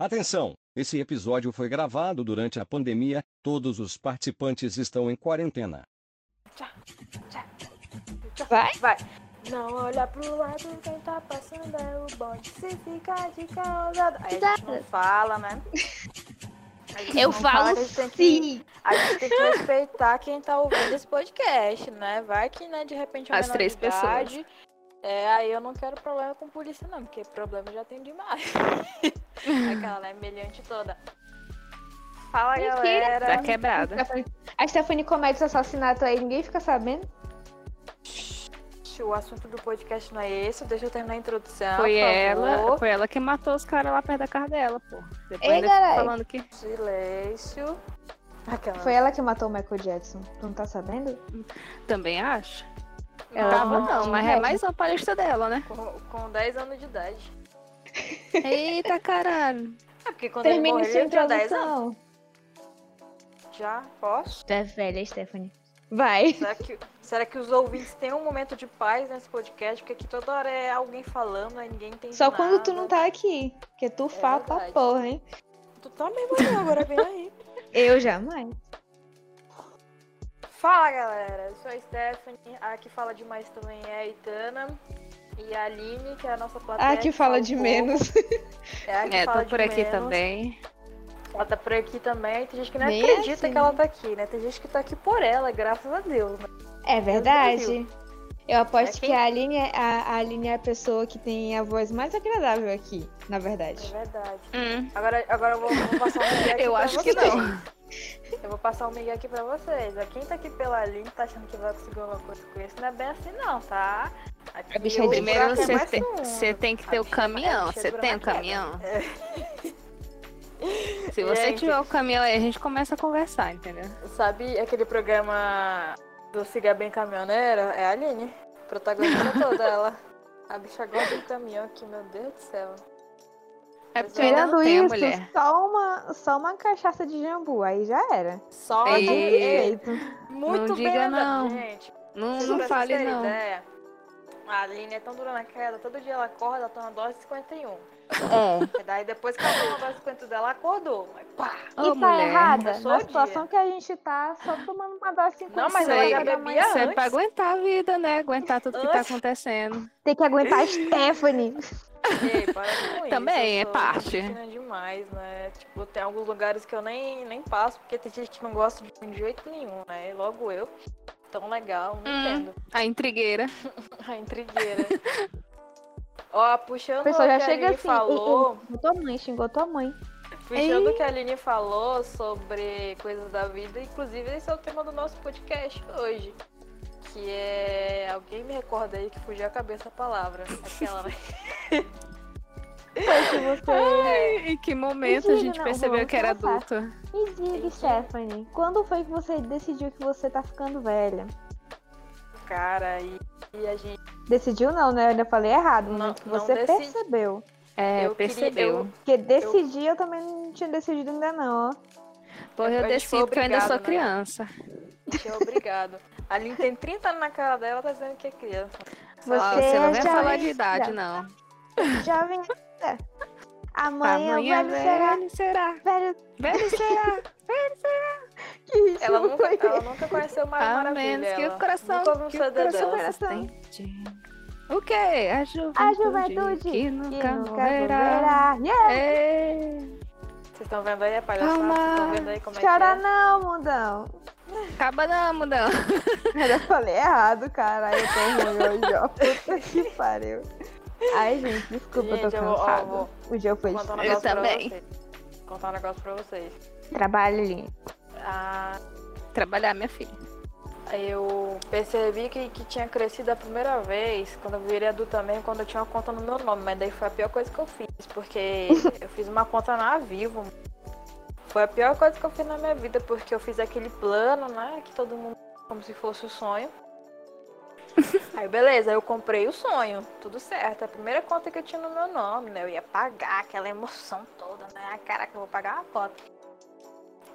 Atenção! Esse episódio foi gravado durante a pandemia. Todos os participantes estão em quarentena. Vai? Vai. Não olha pro lado, quem tá passando é o bonde. Se ficar de causada. Aí a gente não fala, né? Eu não fala falo que a gente tem que- sim. A gente tem que respeitar quem tá ouvindo esse podcast, né? Vai que, né, de repente é As três pessoas. É, aí eu não quero problema com polícia, não, porque problema já tem demais. Aquela, né, meliante toda. Fala, Mentira. galera. Tá quebrada. A Stephanie comete esse assassinato aí, ninguém fica sabendo. O assunto do podcast não é esse, deixa eu terminar a introdução. Foi ela, foi ela que matou os caras lá perto da casa dela, pô. Depois Ei, galera. falando que. Silêncio. Aquela. Foi ela que matou o Michael Jackson. Tu não tá sabendo? Também acho. Ela Tava não não, mas é mais uma palestra dela, né? Com, com 10 anos de idade. Eita caralho. É porque quando ele Termine morreu, sua ele tinha 10 anos. Já? Posso? Tu é velha, Stephanie. Vai. Será que, será que os ouvintes têm um momento de paz nesse podcast? Porque aqui toda hora é alguém falando, aí ninguém entende Só quando tu nada. não tá aqui. Porque tu fala pra porra, hein? Tu também, mano, agora vem aí. Eu jamais. Fala, galera. Eu sou a Stephanie. A que fala demais também é a Itana. E a Aline, que é a nossa plateia. Ah, que fala de menos. É, a que É, fala tô de por aqui menos. também. Ela tá por aqui também. Tem gente que não Nem acredita assim. que ela tá aqui, né? Tem gente que tá aqui por ela, graças a Deus, né? É verdade. Eu aposto É que a Aline, é, a, a Aline é a pessoa que tem a voz mais agradável aqui, na É verdade. verdade. Hum, Agora, agora eu vou, vou passar um eu acho que não. Eu vou passar um migué aqui pra vocês. ó. Quem tá aqui pela Aline tá achando que vai conseguir alguma coisa com isso. Não é bem assim não, tá? Aqui A bicha é o Primeiro é você mais tem, você tem que ter A o caminhão. bicha Você tem o caminhão? É. Se você Gente. tiver o caminhão aí, a gente começa a conversar, entendeu? Sabe aquele programa do Siga Bem Caminhoneira? É a Aline. Protagonista toda ela. A bicha gosta do caminhão aqui, meu Deus do céu. É porque Tirando isso, mulher. só uma, só uma cachaça de jambu, aí já era. Só Ei. de Perfeito. muito Não bem diga não. gente. Não, Vocês não fale não. Ideia, a Aline é tão dura na queda, todo dia ela acorda, ela toma dose de 51. É. E daí depois que ela toma a dose de 51 dela, ela acordou. Mas pá! Ô, e tá mulher. errada. Na situação que a gente tá, só tomando uma dose de Não, mas 50 ela já bebia Isso é antes. pra aguentar a vida, né? Aguentar tudo que tá Antes. acontecendo. Tem que aguentar a Stephanie. Ei, isso. Também, eu é parte. demais, né? Tipo, tem alguns lugares que eu nem, nem passo, porque tem gente que não gosta de jeito nenhum, né? Logo eu. Tão legal, não Hum. entendo. A intrigueira. A intrigueira. Ó, puxando A já o que a chega Aline assim. falou, "Ei, ei, tua mãe, xingou tua mãe. puxando o que a Aline falou sobre coisas da vida, inclusive esse é o tema do nosso podcast hoje. Que é. Alguém me recorda aí que fugiu a cabeça a palavra. Aquela, né? Foi que você. Em que momento a Diga, gente não, percebeu que era conversar. adulta? Me diga, Stephanie, quando foi que você decidiu que você tá ficando velha? Cara, e, e a gente. Decidiu não, né? Eu ainda falei errado. Não- que você decidi. percebeu. É, Eu queria- percebeu. eu- Porque decidir eu também não tinha decidido ainda não, ó. Porra, eu foi decido porque eu ainda sou né? criança. Eu obrigado. A Aline tem 30 anos na cara dela, tá dizendo que é criança. Você, Ó, você não vem falar de idade, já- não. Jovem. é. Amanhã, Amanhã velho será. velho será. Velho. Velho será. Que isso Ela nunca, ela nunca conheceu Mara A Maravilha. menos que o coração, Nunca que o coração dela. sustente. O quê? A juventude, A juventude que Que nunca, nunca morrerá. verá. Yeah. É. Vocês estão vendo aí a palhaçada? Vocês estão vendo aí como é Chora que não, mundão. Acaba não, mudão. Eu falei errado, caralho. Eu tô ruim hoje, ó. Puta que pariu. Ai, gente, desculpa, Gente, eu tô eu vou- cansada. vou- O dia foi Vou um Eu negócio pra também. vocês. Vou contar um negócio pra vocês. trabalho ali. Ah, Trabalhar, minha filha. eu percebi que, que tinha crescido a primeira vez, quando eu virei adulta mesmo, quando eu tinha uma conta no meu nome. Mas daí foi a pior coisa que eu fiz, porque eu fiz uma conta na Vivo. Foi a pior coisa que eu fiz na minha vida, porque eu fiz aquele plano, né? Que todo mundo como se fosse o sonho. Aí beleza, eu comprei o sonho, tudo certo. A primeira conta que eu tinha no meu nome, né? Eu ia pagar aquela emoção toda, né? Caraca, eu vou pagar uma conta.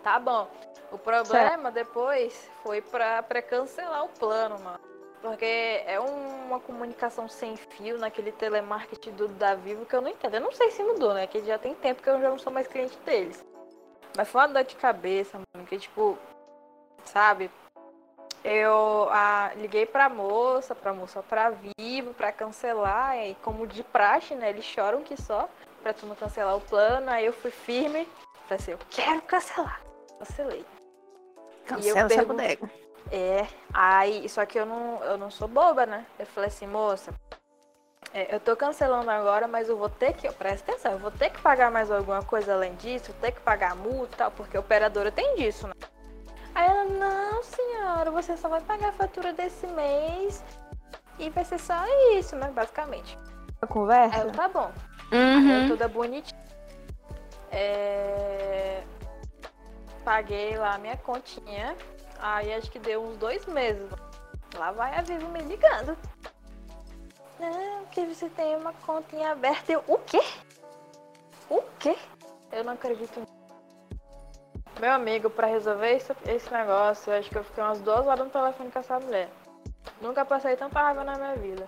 Tá bom. O problema depois foi pra, pra cancelar o plano, mano. Porque é um- uma comunicação sem fio naquele telemarketing do da Vivo que eu não entendo. Eu não sei se mudou, né? Que já tem tempo que eu já não sou mais cliente deles. Mas foi uma dor de cabeça, mano. Que tipo, sabe? Eu liguei pra moça, pra moça pra Vivo, pra cancelar. E como de praxe, né? Eles choram que só pra tu não cancelar o plano. Aí eu fui firme. Falei assim, eu quero cancelar. Cancelei. Cancela essa pergunto- bodega. É, aí, só que eu não, eu não sou boba, né? Eu falei assim, moça, é, eu tô cancelando agora, mas eu vou ter que, presta atenção, eu vou ter que pagar mais alguma coisa além disso, vou ter que pagar multa e tal, porque a operadora tem disso, né? Aí ela, não, senhora, você só vai pagar a fatura desse mês e vai ser só isso, né? Basicamente. A Aí conversa? eu, tá bom. Aí eu Uhum. toda bonitinha. É, Paguei lá a minha continha. Aí acho que deu uns dois meses. Lá vai a Vivo me ligando. Não, que você tem uma continha aberta. Eu, o quê? O quê? Eu não acredito nisso. Meu amigo, pra resolver esse, esse negócio, eu acho que eu fiquei umas duas horas no telefone com essa mulher. Nunca passei tanta raiva na minha vida.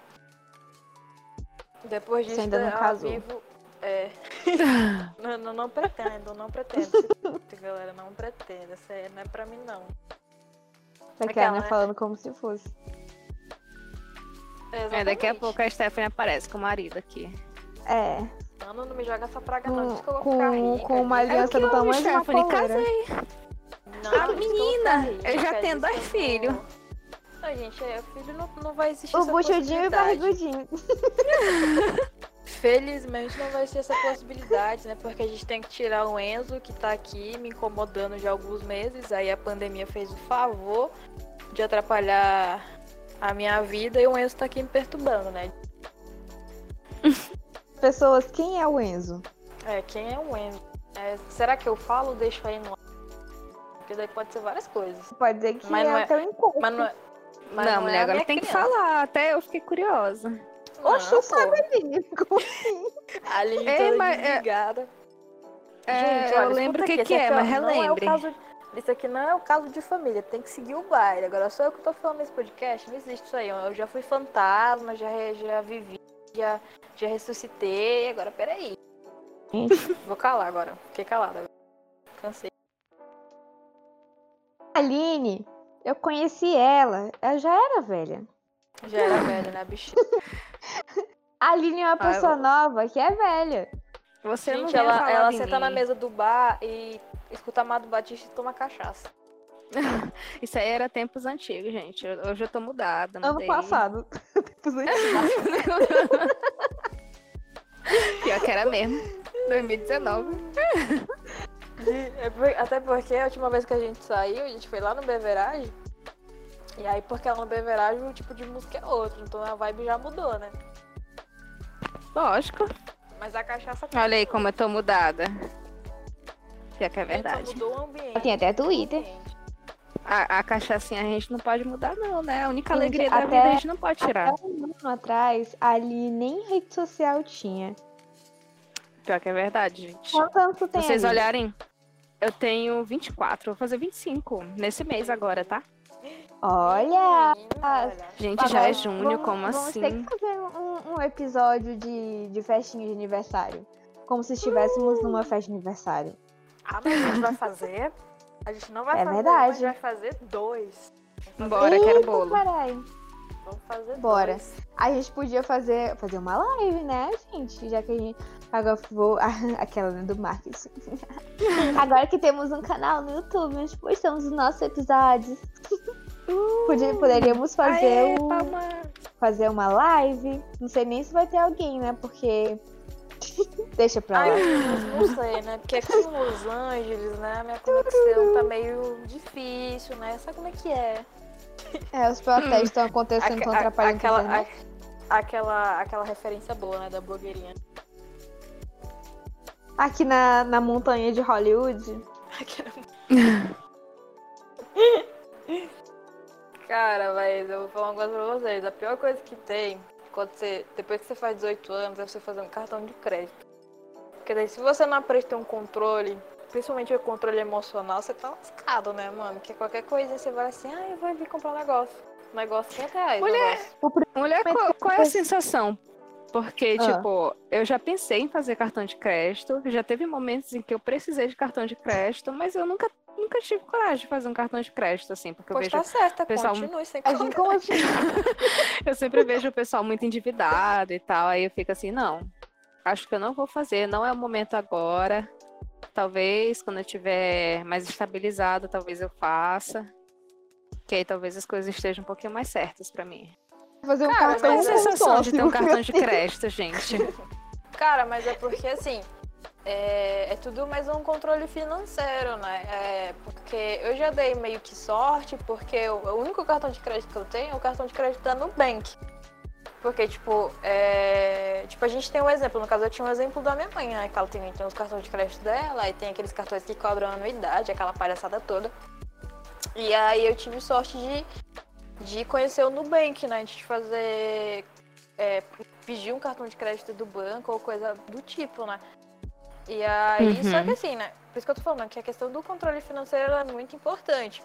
Depois Você disso, ainda não a casou? Vivo. É. não, não, não pretendo, não pretendo. Galera, não pretendo. Isso aí não é pra mim, não. Daquela, Aquela, né? né? Falando como se fosse. É, daqui a pouco a Stephanie aparece com o marido aqui. É. Mano, não me joga essa praga, não. Com, Diz que eu vou ficar com, rica. com uma diz- aliança do tamanho de uma coleira. Casei. Não, Ah, vou menina, eu já rica, tenho dois filhos. Não, gente, é, filho não, não vai existir O essa buchudinho e o barrigudinho. Felizmente não vai ser essa possibilidade, né? Porque a gente tem que tirar o Enzo, que tá aqui me incomodando já há alguns meses. Aí a pandemia fez o favor de atrapalhar a minha vida e o Enzo tá aqui me perturbando, né? Pessoas, quem é o Enzo? É, quem é o Enzo? É, será que eu falo ou deixo aí no? Porque daí pode ser várias coisas. Pode dizer que Mas é não o é- teu encontro. Mas não é. Mas não, não é mulher, a agora tem que criança. falar. Até eu fiquei curiosa. Oxe, sabe? Como assim? A Aline Ei, toda mas é- desligada. É, Gente, eu olha, lembro o que, que é, mas não é o relembre. caso- Isso aqui não é o caso de família, tem que seguir o baile. Agora só eu que tô falando nesse podcast, não existe isso aí. Eu já fui fantasma, já, já vivi, já, já ressuscitei. Agora, peraí. Vou calar agora. Fiquei calada. Cansei. Aline, eu conheci ela. Ela já era velha. Já era velha, né, bichinha? A Aline é uma Ah, eu- pessoa nova que é velha. Você não Gente, venha ela, ela de senta na mim. mesa do bar e escuta Amado Batista e toma cachaça. Isso aí era tempos antigos, gente. Eu- Hoje eu tô mudada. Ano mudei. passado. Tempos antigos. Pior que era mesmo. 2019. É Até porque a última vez que a gente saiu, a gente foi lá no Beverage. E aí, porque lá no Beverage o tipo de música é outro, então a vibe já mudou, né? Lógico. Mas a cachaça Olha aí como eu tô mudada. Pior que é Só verdade. mudou o ambiente. Tem até Twitter. A, a cachaçinha a gente não pode mudar, não, né? A única Gente, alegria da até- vida a gente não pode tirar. Até um ano atrás, ali nem rede social tinha. Pior que é verdade, gente. Anos tu tem, vocês Aline? olharem, eu tenho 24, vou fazer 25 nesse mês agora, tá? Olha! Gente, já é junho, vamos- como vamos assim? ter que fazer um, um episódio de, de festinha de aniversário. Como se estivéssemos numa festa de aniversário. Ah, mas a gente vai fazer. A gente não vai É fazer, verdade. um, a gente vai fazer dois. Bora, quero bolo. Vamos fazer Bora. dois. A gente podia fazer, fazer uma live, né, gente? Já que a gente. Agora vou. Aquela né, do marketing. Agora que temos um canal no YouTube onde postamos os nossos episódios. Podia- poderíamos fazer, Aê, um- palma. fazer uma live. Não sei nem se vai ter alguém, né? Porque. Deixa pra lá. Ai, não sei, né? Porque aqui em Los Angeles, né, a minha conexão tá meio difícil, né? Sabe como é que é? É, os protestos estão acontecendo, estão atrapalhando aquela, internet. a- aquela, aquela referência boa, né, da blogueirinha. Aqui na, na montanha de Hollywood. Cara, mas eu vou falar uma coisa pra vocês. A pior coisa que tem, quando você, depois que você faz 18 anos, é você fazer um cartão de crédito. Porque daí se você não aprende a ter um controle, principalmente o controle emocional, você tá lascado, né, mano? Porque qualquer coisa você vai assim, ah, eu vou ali comprar um negócio. negocinho é reais. Mulher, negócio. Mulher, qual, qual é a sensação? Porque, Ah. tipo, eu já pensei em fazer cartão de crédito, já teve momentos em que eu precisei de cartão de crédito, mas eu nunca, nunca tive coragem de fazer um cartão de crédito, assim, porque eu Pois vejo tá certa, pessoal- continue sem A gente, como assim? Eu sempre vejo o pessoal muito endividado e tal, aí eu fico assim, não, acho que eu não vou fazer, não é o momento agora. Talvez quando eu tiver mais estabilizado, talvez eu faça. Que aí talvez as coisas estejam um pouquinho mais certas pra mim. Fazer um Cara, cartão Qual a mas com sensação de ter um cartão de crédito, gente? Cara, mas é porque assim, é, é tudo mais um controle financeiro, né? É, porque eu já dei meio que sorte, porque o, o único cartão de crédito que eu tenho é o cartão de crédito da Nubank. Porque, tipo, é, tipo, a gente tem um exemplo, no caso eu tinha um exemplo da minha mãe, né? Que ela tem, tem os cartões de crédito dela, aí tem aqueles cartões que cobram anuidade, aquela palhaçada toda. E aí eu tive sorte de, de conhecer o Nubank, né? De fazer. é, pedir um cartão de crédito do banco ou coisa do tipo, né? E aí, Uhum. só que assim, né? Por isso que eu tô falando que a questão do controle financeiro é muito importante.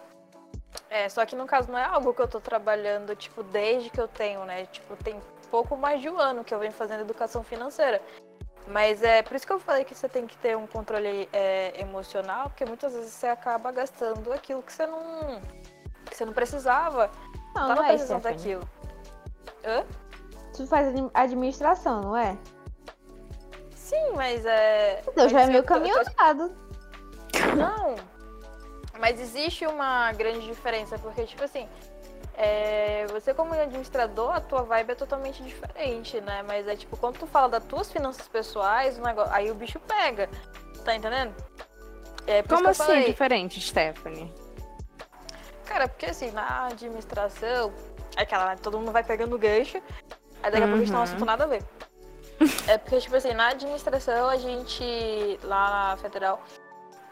É, só que no caso não é algo que eu tô trabalhando, tipo, desde que eu tenho, né? Tipo, tem pouco mais de um ano que eu venho fazendo educação financeira. Mas é por isso que eu falei que você tem que ter um controle é, emocional, porque muitas vezes você acaba gastando aquilo que você não. que você não precisava. Não, tava não é, precisando daquilo. Hã? Tu faz admi- administração, não é? Sim, mas é. Então já é meio eu tô- eu caminho tô andado. Não. Mas existe uma grande diferença, porque, tipo assim, é, você como administrador, a tua vibe é totalmente diferente, né? Mas é tipo, quando tu fala das tuas finanças pessoais, o negócio, aí o bicho pega. Tá entendendo? É, Como assim falei. diferente, Stephanie? Cara, porque assim, na administração, é aquela, né, todo mundo vai pegando o gancho, aí daqui a pouco a gente tá um Uhum. assunto nada a ver. É porque, tipo assim, na administração a gente, lá na federal,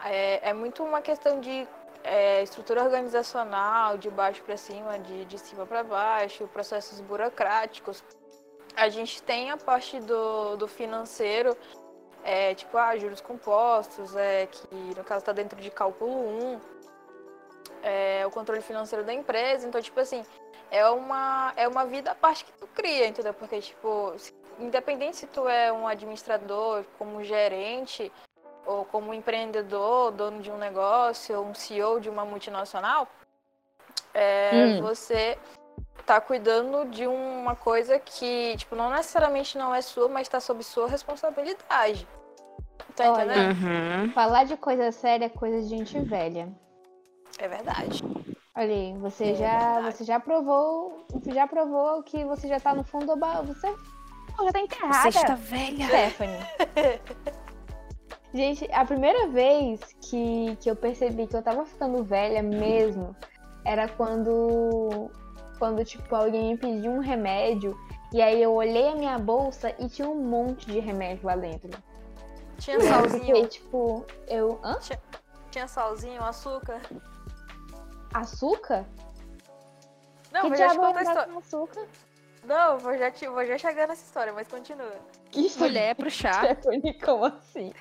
é, é muito uma questão de é, estrutura organizacional, de baixo para cima, de, de cima para baixo, processos burocráticos. A gente tem a parte do, do financeiro, é, tipo, ah, juros compostos, é, que no caso está dentro de cálculo 1 é, o controle financeiro da empresa. Então, tipo assim, é uma, é uma vida à parte que tu cria, entendeu? Porque, tipo, se- independente se tu é um administrador, como gerente, ou como empreendedor, dono de um negócio, ou um CEO de uma multinacional, é, Hum. você tá cuidando de uma coisa que, tipo, não necessariamente não é sua, mas tá sob sua responsabilidade. Tá Olha. entendendo? Uhum. Falar de coisa séria é coisa de gente velha. É verdade. Olha aí, você É já, verdade. você já provou, você já provou que você já tá no fundo do baú. Você Pô, já tá enterrada. Você está velha. Stephanie. Gente, a primeira vez que, que eu percebi que eu tava ficando velha mesmo era quando, quando tipo, alguém me pediu um remédio e aí eu olhei a minha bolsa e tinha um monte de remédio lá dentro. Tinha E eu salzinho, fiquei, tipo, eu. Hã? tinha salzinho, açúcar. Açúcar? Não, que já te diabo contar a história. açúcar? Não, vou já, te, vou já chegar nessa história, mas continua. Que Mulher pro chá. Como assim?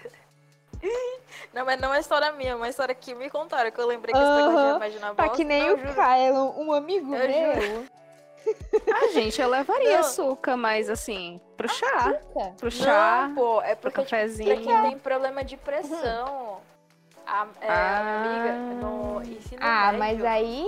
Não, mas não é história minha, é uma história que me contaram, que eu lembrei que esse negócio de Aham. remédio na Tá que nem não, o. Kylo, um amigo Eu meu. Ah, gente, eu levaria Não. açúcar, mas assim, pro chá. Açúcar? Pro chá, Não, pô, é pro porque tipo, pra cafezinho. quem tem problema de pressão. A, é, Ah. a amiga no ensino Ah, médio. mas aí.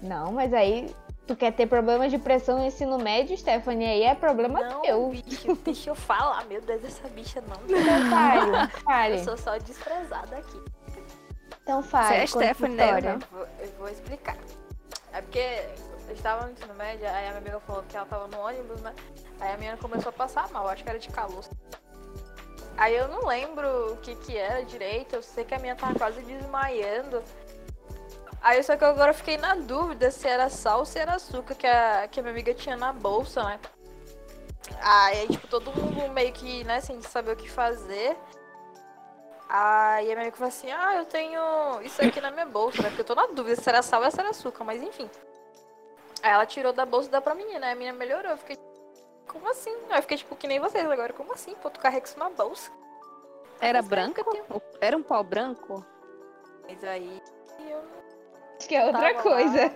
Não, mas aí. Tu quer ter problema de pressão no ensino médio, Stephanie? Aí é problema Não, teu. bicho, deixa eu falar. Meu Deus, essa bicha não. Então fale, fale. Eu sou só desprezada aqui. Então fale. Você é Stephanie, né? Eu vou, eu vou explicar. É porque eu estava no ensino médio, aí a minha amiga falou que ela tava no ônibus, né? Aí a menina começou a passar mal, acho que era de calor. Aí eu não lembro o que que era direito, eu sei que a minha tava quase desmaiando. Aí só que eu agora fiquei na dúvida se era sal ou se era açúcar que a, que a minha amiga tinha na bolsa, né? Aí, tipo, todo mundo meio que, né, sem saber o que fazer. Aí a minha amiga falou assim, ah, eu tenho isso aqui na minha bolsa, né? Porque eu tô na dúvida se era sal ou se era açúcar, mas enfim. Aí ela tirou da bolsa e dá pra menina, aí a menina melhorou. Eu fiquei, como assim? Aí eu fiquei tipo que nem vocês agora, como assim? Pô, tu carrega isso na bolsa. Era Mas que eu Era um pau branco? Mas aí eu Acho que é outra Tava coisa.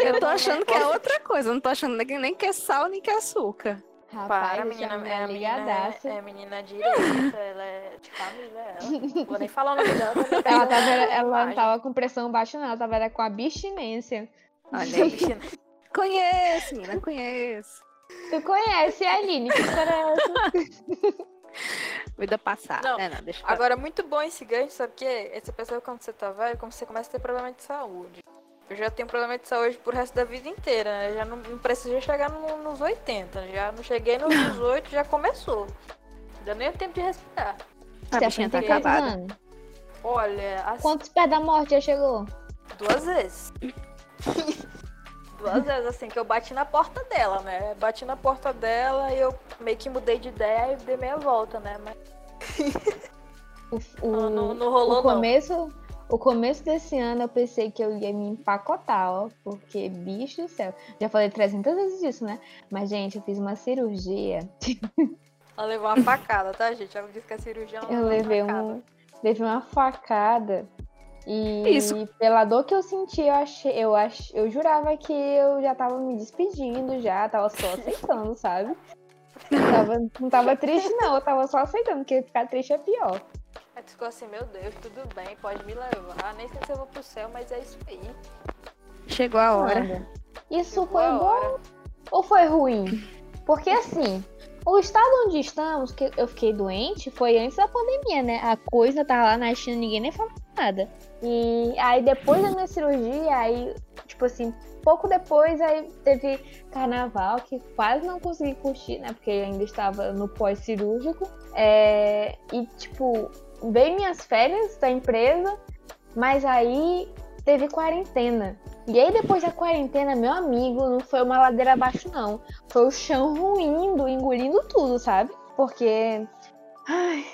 Eu tô achando que é outra coisa, eu não tô achando nem, nem que é sal, nem que é açúcar. Rapaz, Para, a menina, mulher é, a menina ligadaça. é, é menina direita, ela é de família, ela. Não Vou nem falar o nome dela. não Ela, tava, a ela não tava com pressão baixa, não. Ela tava era com abstinência. Olha aí. Conheço, menina, conheço. Tu conhece a Aline? Que história é essa? Vida passada. Não, É, não, deixa Agora, muito bom esse gancho, sabe o quê? Essa pessoa, quando você tá velho, como você começa a ter problema de saúde. Eu já tenho problema de saúde pro resto da vida inteira, né? Já não, não preciso chegar no- nos 80. Já não cheguei nos 18, já começou. Ainda nem é tempo de respirar. A bichinha tá acabada. anos? Olha, assim, Quantos pés da morte já chegou? duas vezes. duas vezes, assim, que eu bati na porta dela, né? Bati na porta dela e eu meio que mudei de ideia e dei meia volta, né? Mas O, o, não, não, não rolou, o não. começo, o começo desse ano eu pensei que eu ia me empacotar, ó. Porque, bicho do céu. Já falei 300 vezes disso, né? Mas, gente, eu fiz uma cirurgia. Ela levou uma facada, tá, gente? Ela disse que a cirurgia ela Eu levei, um, levei uma facada. E Isso. pela dor que eu senti, eu achei, eu ach, eu jurava que eu já tava me despedindo já, tava só aceitando, sabe? Não tava, não tava triste, não, eu tava só aceitando, porque ficar triste é pior. Aí tu ficou assim, meu Deus, tudo bem, pode me levar. Nem sei se eu vou pro céu, mas é isso aí. Chegou a hora. Isso Chegou foi bom hora. ou foi ruim? Porque assim, o estado onde estamos, que eu fiquei doente, foi antes da pandemia, né? A coisa tá lá na China, ninguém nem falou nada. E aí depois da minha cirurgia, aí, tipo assim, pouco depois aí teve carnaval, que quase não consegui curtir, né? Porque ainda estava no pós-cirúrgico. É, e, tipo, veio minhas férias da empresa, mas aí teve quarentena. E aí, depois da quarentena, meu amigo, não foi uma ladeira abaixo, não. Foi o chão ruindo, engolindo tudo, sabe? Porque. Ai.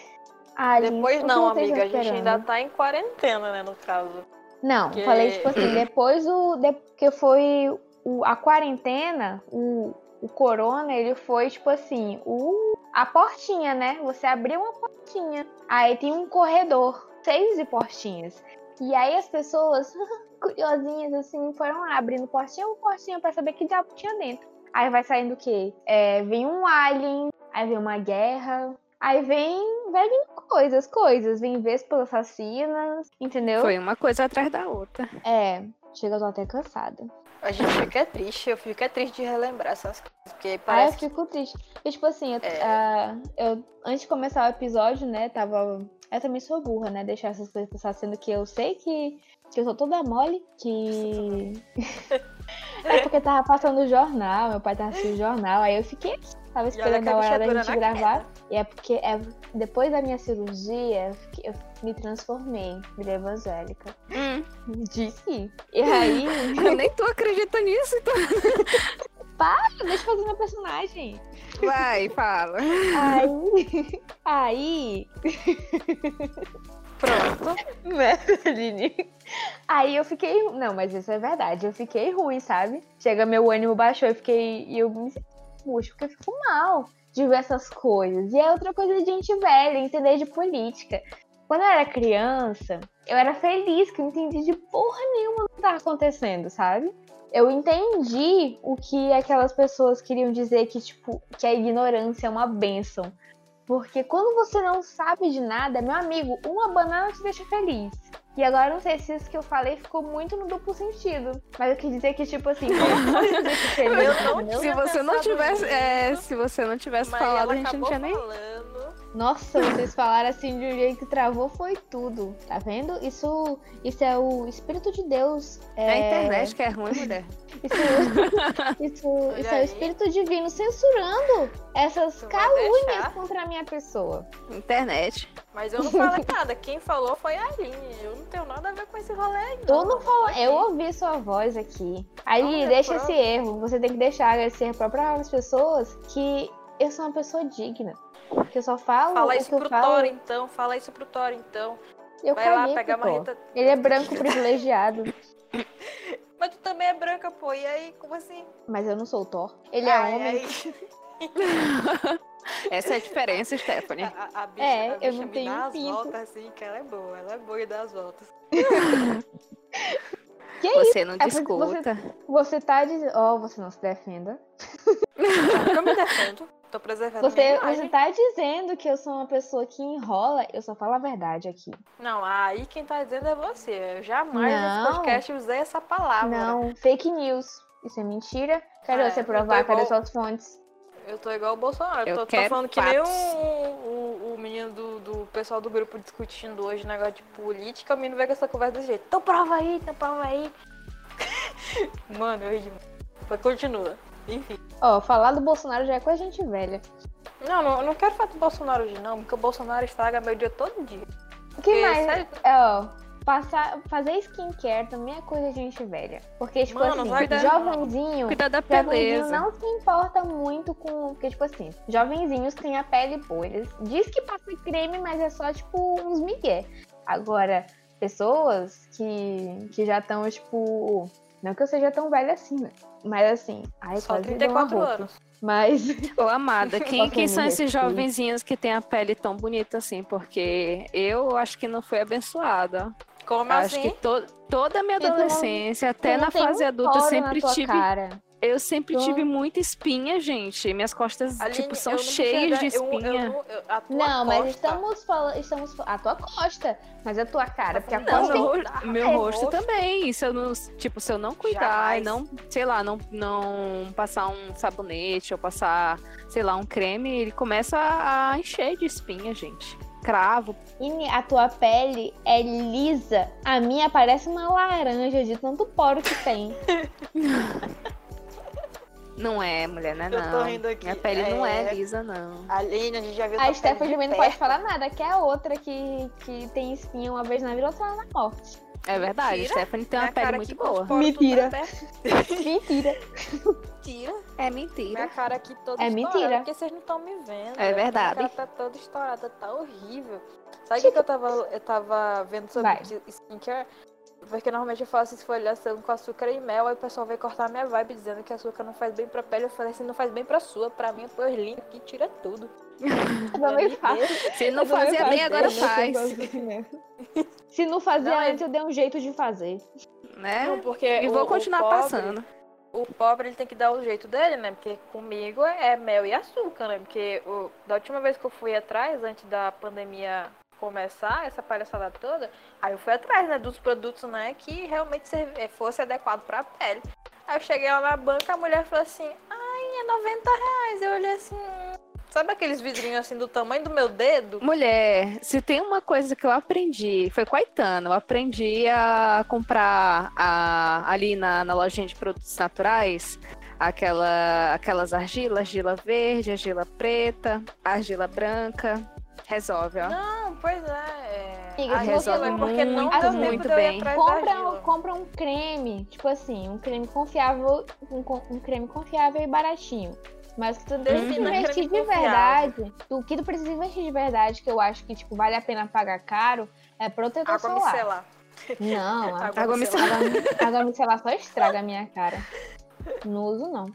Ai, Depois que não, amiga, a gente ainda tá em quarentena, né, no caso. Não, Porque- falei tipo assim, depois o. De, porque foi o, a quarentena, o, o corona, ele foi tipo assim, o, a portinha, né? Você abriu uma portinha. Aí tem um corredor, seis portinhas. E aí as pessoas, curiosinhas assim, foram abrindo portinha por portinha pra saber que diabo tinha dentro. Aí vai saindo o quê? É, vem um alien, aí vem uma guerra, aí vem. Vai vindo coisas, coisas. Vem vespas assassinas, entendeu? Foi uma coisa atrás da outra. É, chega, eu tô até cansada. A gente fica triste, eu fico é triste de relembrar essas coisas. Porque Aí eu parece que fico triste. E, tipo assim, eu, É. ah, eu- antes de começar o episódio, né, tava. Eu também sou burra, né? Deixar essas coisas passar, sendo que eu sei que, que eu sou toda mole, que. é porque tava passando o jornal, meu pai tava assistindo o jornal, aí eu fiquei aqui, tava esperando a hora da gente gravar. E é porque é, depois da minha cirurgia, eu, eu me transformei, virei evangélica. Hum, Disse. E aí. nem tu acredita nisso, então. deixa eu fazer meu personagem. Vai, fala. Aí. Aí. pronto. Aline? Aí eu fiquei. Não, mas isso é verdade. Eu fiquei ruim, sabe? Chega, meu ânimo baixou. Eu fiquei. E eu me porque eu fico mal de ver essas coisas. E é outra coisa de gente velha, entender de política. Quando eu era criança, eu era feliz, que eu entendi de porra nenhuma do que tava acontecendo, sabe? Eu entendi o que aquelas pessoas queriam dizer que, tipo, que a ignorância é uma bênção. Porque quando você não sabe de nada, meu amigo, uma banana te deixa feliz. E agora eu não sei se isso que eu falei ficou muito no duplo sentido. Mas eu quis dizer que, tipo assim, feliz. Eu não? Se você não tivesse. É, se você não tivesse Mas falado, ela a gente não tinha nem. Nossa, vocês falaram assim de um jeito que travou, foi tudo. Tá vendo? Isso, isso é o Espírito de Deus. É a internet que é ruim, mulher. Isso, isso, isso é o. Espírito Divino censurando essas Tu calúnias contra a minha pessoa. Internet. Mas eu não falei nada. Quem falou foi a Aline. Eu não tenho nada a ver com esse rolê aí. Tu Não, não falou, eu ouvi sua voz aqui. Aí Olha, deixa esse erro. Você tem que deixar esse erro pra provar as pessoas que eu sou uma pessoa digna. Que eu só falo Fala o isso eu pro falo. Thor, então. Fala isso pro Thor, então. Eu Vai lá pegar uma. Rita. Ele é branco privilegiado, Mas tu também é branca, pô. E aí, como assim? mas eu não sou o Thor. Ele é Ai, homem. ai. Essa é a diferença, Stephanie. A, a bicha, É, a eu bicha não me tenho dá as pinto. voltas assim, que ela é boa. Ela é boa e dá as voltas. Que isso? Você não É porque você- discuta. Você tá dizendo. Oh, você não se defenda. Eu me defendo. Tô preservando Você, minha você imagem. tá dizendo que eu sou uma pessoa que enrola, eu só falo a verdade aqui. Não, aí quem tá dizendo é você. Eu jamais nesse Não. podcast usei essa palavra. Não, fake news. Isso é mentira. Cadê Ah, você provar? tô Cadê igual- suas fontes? Eu tô igual o Bolsonaro. Eu tô, tô quero falando que nem o, o, o menino do, do pessoal do grupo discutindo hoje negócio de política. O menino vem com essa conversa desse jeito. Então prova aí, então prova aí. Mano, eu ri demais. Mas continua. Enfim. Ó, falar do Bolsonaro já é coisa de gente velha. Não, não, eu não quero falar do Bolsonaro hoje não, porque o Bolsonaro estraga meu dia todo dia. O que Porque, mais? sério, É, ó, passar, fazer skincare também é coisa de gente velha. Porque, tipo Mano, assim, dar- jovenzinho. Cuida da Jovenzinho não se importa muito com. Porque, tipo assim, jovenzinhos têm a pele boa. Eles diz que passa creme, mas é só, tipo, uns migué. Agora, pessoas que, que já estão, tipo. Não que eu seja tão velha assim, né? Mas assim, ai, só quase deu uma 34 roupa. anos. Mas. Ô, amada, quem, quem são esses jovenzinhos que têm a pele tão bonita assim? Porque eu acho que não fui abençoada. Como Acho assim? que to- toda a minha tu não- adolescência, até na fase um adulta, eu na sempre tua tive. Cara. Eu sempre Tu- tive muita espinha, gente. Minhas costas, Aline, tipo, são eu cheias de eu- espinha. eu não- eu- tua Não, mas costa- estamos falando. Estamos, a tua costa, mas a tua cara. Porque a Não, costa meu, tem- ro- meu é rosto rosto. também. Se eu não, tipo, se eu não cuidar e não, sei lá, não, não passar um sabonete ou passar, sei lá, um creme, ele começa a, a encher de espinha, gente. Cravo. E a tua pele é lisa. A minha parece uma laranja de tanto poro que tem. Não é, mulher, não é Eu tô não. rindo aqui. Minha pele não é É. lisa, não. Aline, a gente já viu A Stephanie também não pode falar nada, que é a outra que, que tem espinha uma vez na vida, outra na morte. É verdade, Mentira. Stephanie tem uma Minha pele muito boa. poros Mentira. Mentira. Mentira. É Minha mentira. cara aqui toda É estourada, mentira. porque vocês não estão me vendo. É verdade. Minha cara tá toda estourada, tá horrível. Sabe o que, que eu tava, eu tava vendo sobre Vai. skincare? Porque normalmente eu faço esfoliação com açúcar e mel, aí o pessoal vai cortar minha vibe dizendo que açúcar não faz bem pra pele. Eu falei assim, não faz bem pra sua, pra mim, pô, limpo aqui, tira tudo. Eu também Me faço. Se não fazia bem, agora faz. Se não fazia Não, é- antes, eu dei um jeito de fazer. Né? Não, porque E o- vou o continuar pobre- passando. O pobre ele tem que dar o jeito dele, né? Porque comigo é mel e açúcar, né? Porque o- da última vez que eu fui atrás, antes da pandemia começar, essa palhaçada toda, aí eu fui atrás, né, dos produtos, né, que realmente eh, fosse adequado pra pele. Aí eu cheguei lá na banca, a mulher falou assim, ai, é 90 reais. Eu olhei assim, "Hum." sabe aqueles vidrinhos assim do tamanho do meu dedo? Mulher, se tem uma coisa que eu aprendi, foi com a Itana, eu aprendi a comprar a- ali na, na lojinha de produtos naturais aquela, aquelas argilas, argila verde, argila preta, argila branca. Resolve, ó. Não, pois é. é... Amiga, resolve porque não muito, deu muito bem. Compra, um- compra um creme, tipo assim, um creme confiável, um, um creme confiável e baratinho. Mas que tu precisa Defina investir creme de verdade. O que tu precisa investir de verdade, que eu acho que tipo, vale a pena pagar caro, é protetor Água solar. micelar. Não, a Água Água micelar. micelar. água micelar só estraga a minha cara. Não uso, não.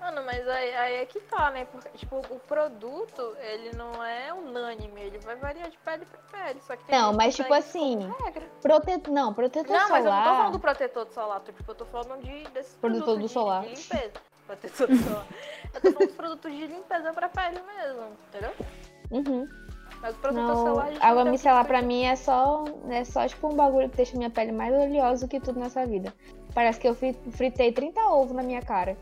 Mano, mas aí, aí é que tá, né? Porque, tipo, o produto, ele não é unânime, ele vai variar de pele pra pele. Só que Não, mas que tipo assim, como regra. prote... não, protetor Não, mas eu não tô solar. falando do protetor do solar, tipo, eu tô falando de, desses Protetor produtos do de, solar. de limpeza. Protetor do solar. Eu tô falando dos produtos de limpeza pra pele mesmo, entendeu? Uhum. Mas o protetor Não, solar... água não micelar pra mim é só, é só tipo um bagulho que deixa minha pele mais oleosa do que tudo nessa vida. Parece que eu fri- fritei 30 ovos na minha cara.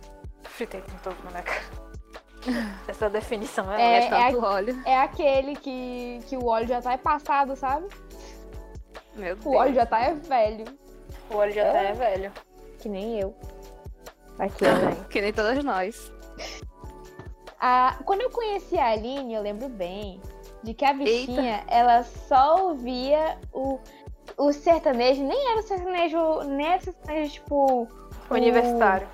Fritei com todo na cara. Essa definição é, É, É tanto óleo. É aquele que, que o óleo já tá é passado, sabe? Meu Deus. O óleo já tá é velho. O olho já tá é velho. Que nem eu. Aqui. Que nem todas nós. A- quando eu conheci a Aline, eu lembro bem de que a bichinha, ela só ouvia o, o sertanejo, nem era o sertanejo, nem era o sertanejo, tipo. o- Universitário.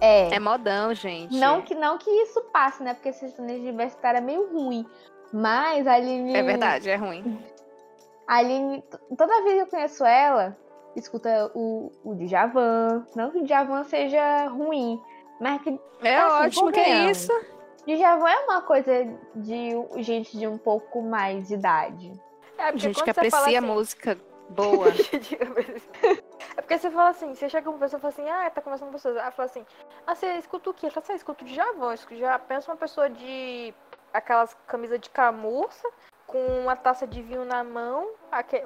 É. É modão, gente. Não que, não que isso passe, né? Porque sertanejo universitário é meio ruim. Mas a Aline. É verdade, é ruim. A Aline, toda vez que eu conheço ela, escuta o, o Djavan. Não que o Djavan seja ruim, mas que É Assim, ótimo, que é isso? Djavan é uma coisa de gente de um pouco mais de idade. É, Gente que você fala aprecia assim- música boa. É porque você fala assim, você chega com uma pessoa e fala assim, ah, tá conversando com pessoas. Ela fala assim, ah, você escuta o quê? Ela fala assim, ah, escuto de Javão. Já pensa uma pessoa de aquelas camisas de camurça, com uma taça de vinho na mão,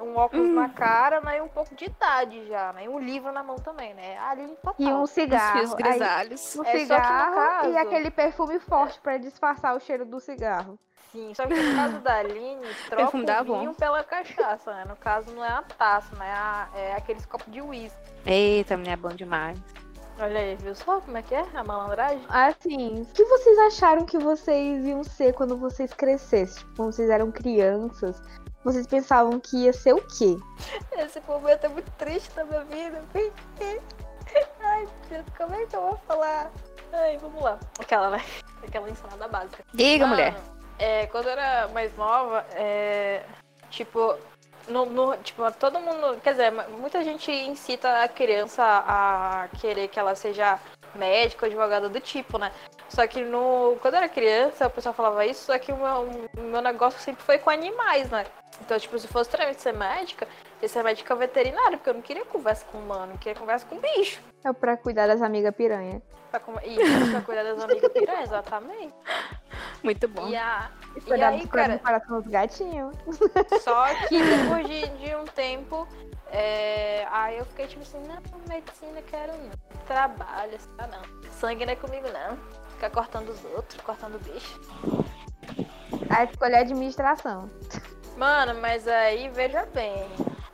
um óculos Hum. na cara, né? E um pouco de idade já, né? E um livro na mão também, né? Ali total. E um Os cigarro. Aí, grisalhos. um É, só que no cigarro e caso- aquele perfume forte pra disfarçar o cheiro do cigarro. Sim, só que no caso da Aline, troca o vinho pela cachaça, né? No caso não é a taça, né? É a- É aqueles copos de uísque. Eita, menina, é bom demais. Olha aí, viu só como é que é a malandragem? Assim, o que vocês acharam que vocês iam ser quando vocês crescessem? Tipo, quando vocês eram crianças, vocês pensavam que ia ser o quê? Esse momento é muito triste na minha vida. Ai, Deus, como é que eu vou falar? Ai, vamos lá. Aquela, né? Aquela ensinada básica. Diga, Mano, mulher. É, quando eu era mais nova, é, tipo, no, no- tipo, todo mundo, quer dizer, muita gente incita a criança a querer que ela seja médica ou advogada do tipo, né? Só que no, quando eu era criança, o pessoal falava isso, só que o meu, o meu negócio sempre foi com animais, né? Então, tipo, se fosse realmente ser médica, ia ser médica veterinária, porque eu não queria conversa com humano, eu queria conversa com bicho. É pra cuidar das amigas piranha. Pra, Isso, pra cuidar das amigas piranha, exatamente. Muito bom. E, a, E cuidar aí, cara, coração dos gatinhos. Só que depois de, de um tempo, é, aí eu fiquei tipo assim, não, medicina quero não. Trabalho, assim, ah, não. Sangue não é comigo não. Ficar cortando os outros, cortando o bicho. Aí escolher administração. Mano, mas aí veja bem.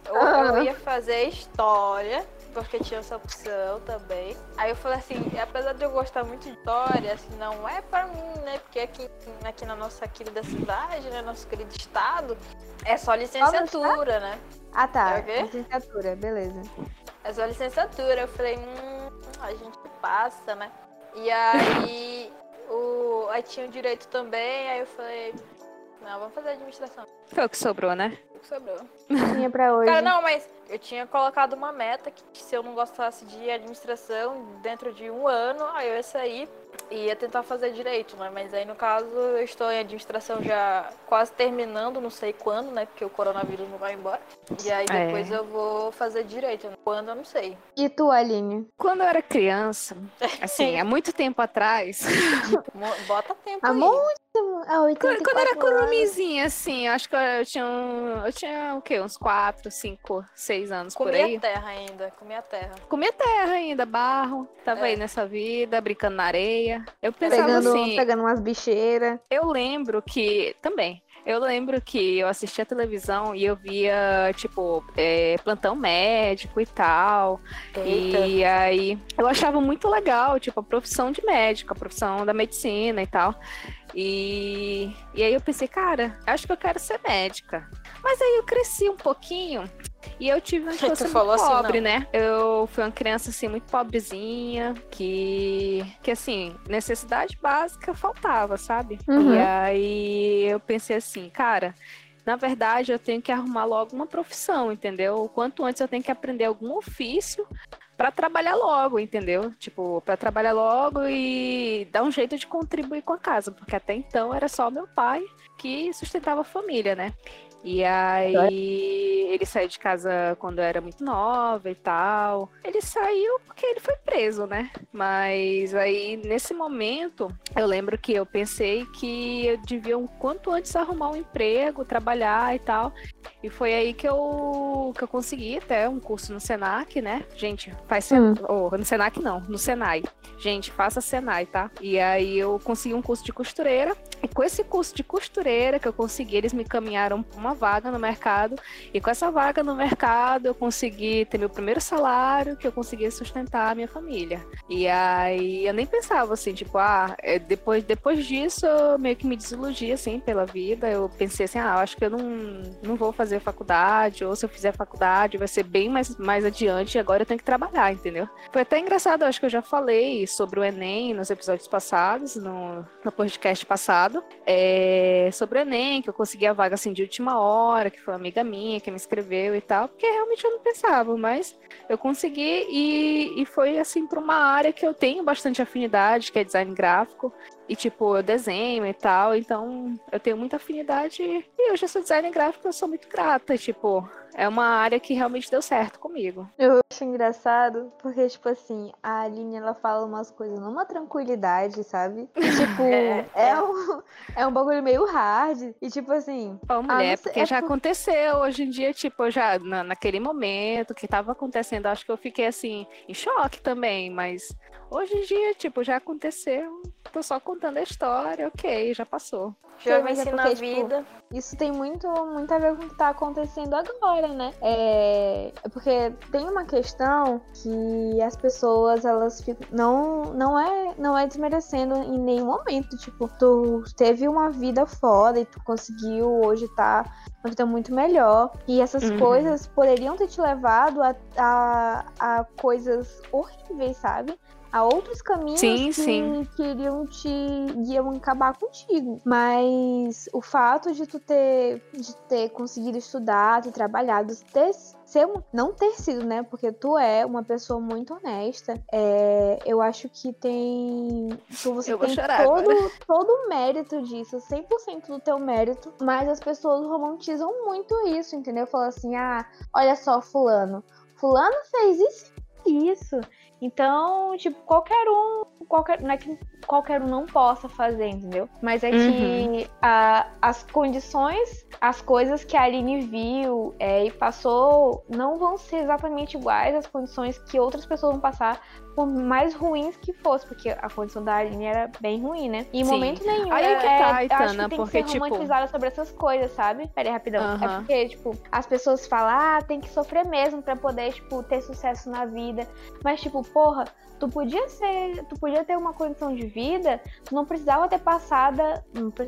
Eu, Ah. eu ia fazer história, porque tinha essa opção também. Aí eu falei assim, apesar de eu gostar muito de história, assim, não é pra mim, né? Porque aqui, aqui na nossa querida cidade, né? Nosso querido estado, é só licenciatura, né? Ah tá, É licenciatura, beleza. É só licenciatura. Eu falei, hum, a gente passa, né? E aí, o, aí tinha o direito também, aí eu falei, não, vamos fazer administração. Foi o que sobrou, né? O que sobrou. Tinha pra hoje. Cara, não, mas eu tinha colocado uma meta que se eu não gostasse de administração dentro de um ano, aí eu ia sair ia tentar fazer direito, né? Mas aí no caso eu estou em administração já quase terminando, não sei quando, né? Porque o coronavírus não vai embora. E aí É. depois eu vou fazer direito. Quando eu não sei. E tu, Aline? Quando eu era criança, assim, há muito tempo atrás, Bota tempo Há aí. muito 84 quando, quando eu era curumizinha, assim, acho que eu tinha, um- eu tinha o quê? Uns 4, 5, 6 anos por Comia aí. terra ainda, comia terra. Comia terra ainda, barro, tava É. aí nessa vida, brincando na areia. Eu pensava Pegando, assim, pegando umas bicheiras. eu lembro que, também, eu lembro que eu assistia televisão e eu via, tipo, é, plantão médico e tal. Eita. E aí eu achava muito legal, tipo, a profissão de médico, a profissão da medicina e tal. E, e aí eu pensei, cara, acho que eu quero ser médica. Mas aí eu cresci um pouquinho e eu tive uma infância falou muito assim, pobre, não. né? Eu fui uma criança assim muito pobrezinha, que que assim, necessidade básica faltava, sabe? Uhum. E aí eu pensei assim, cara, na verdade, eu tenho que arrumar logo uma profissão, entendeu? O quanto antes eu tenho que aprender algum ofício para trabalhar logo, entendeu? Tipo, para trabalhar logo e dar um jeito de contribuir com a casa, porque até então era só meu pai que sustentava a família, né? E aí ele saiu de casa quando eu era muito nova e tal. Ele saiu porque ele foi preso, né? Mas aí nesse momento eu lembro que eu pensei que eu devia o quanto antes arrumar um emprego, trabalhar e tal. E foi aí que eu, que eu consegui até um curso no Senac, né? Gente, faz Sen... Hum. oh, no Senac não, no Senai. Gente, faça Senai, tá? E aí eu consegui um curso de costureira. E com esse curso de costureira que eu consegui, eles me encaminharam pra uma vaga no mercado. E com essa vaga no mercado, eu consegui ter meu primeiro salário, que eu conseguia sustentar a minha família. E aí eu nem pensava assim, tipo, ah, é, depois, depois disso eu meio que me desiludi, assim, pela vida. Eu pensei assim, ah, acho que eu não, não vou fazer faculdade, ou se eu fizer faculdade vai ser bem mais, mais adiante, e agora eu tenho que trabalhar, entendeu? Foi até engraçado, acho que eu já falei sobre o Enem nos episódios passados, no, no podcast passado. passado, é, sobre o Enem, que eu consegui a vaga assim de última hora, que foi uma amiga minha que me escreveu e tal, porque realmente eu não pensava, mas eu consegui e, e foi assim para uma área que eu tenho bastante afinidade, que é design gráfico. E, tipo, eu desenho e tal, então eu tenho muita afinidade. E hoje eu sou designer gráfico, eu sou muito grata. Tipo, é uma área que realmente deu certo comigo. Eu acho engraçado, porque, tipo assim, a Aline, ela fala umas coisas numa tranquilidade, sabe? E, tipo, é, é, um, é um bagulho meio hard. E, tipo assim... Ô, mulher, porque é já por... aconteceu. Hoje em dia, tipo, já na, naquele momento que tava acontecendo, acho que eu fiquei, assim, em choque também, mas... Hoje em dia, tipo, já aconteceu. Tô só contando a história, ok, já passou. Já venci é na tipo, vida. Tipo, isso tem muito, muito a ver com o que tá acontecendo agora, né? É, é porque tem uma questão que as pessoas, elas ficam. Não, não, é, não é desmerecendo em nenhum momento. Tipo, tu teve uma vida foda e tu conseguiu hoje tá uma vida muito melhor. E essas uhum. coisas poderiam ter te levado a, a, a coisas horríveis, sabe? A outros caminhos sim, que sim. queriam te iam acabar contigo. Mas o fato de tu ter de ter conseguido estudar, ter trabalhado, ter ser não ter sido, né? Porque tu é uma pessoa muito honesta. É, eu acho que tem tu, você tem todo todo o mérito disso, 100% do teu mérito, mas as pessoas romantizam muito isso, entendeu? Falam assim: "Ah, olha só fulano, fulano fez isso isso. Então, tipo, qualquer um, qualquer, não é que qualquer um não possa fazer, entendeu? Mas é uhum. que a, as condições, as coisas que a Aline viu é, e passou não vão ser exatamente iguais às condições que outras pessoas vão passar, por mais ruins que fosse, porque a condição da Aline era bem ruim, né? E em momento nenhum Aí é, que tá, é, Itana, acho que tem porque, que ser romantizada tipo... sobre essas coisas, sabe? Pera aí, rapidão. Uhum. É porque, tipo, as pessoas falam, ah, tem que sofrer mesmo pra poder, tipo, ter sucesso na vida. Mas, tipo, porra, tu podia ser, tu podia ter uma condição de vida, tu não precisava ter passada, não, tu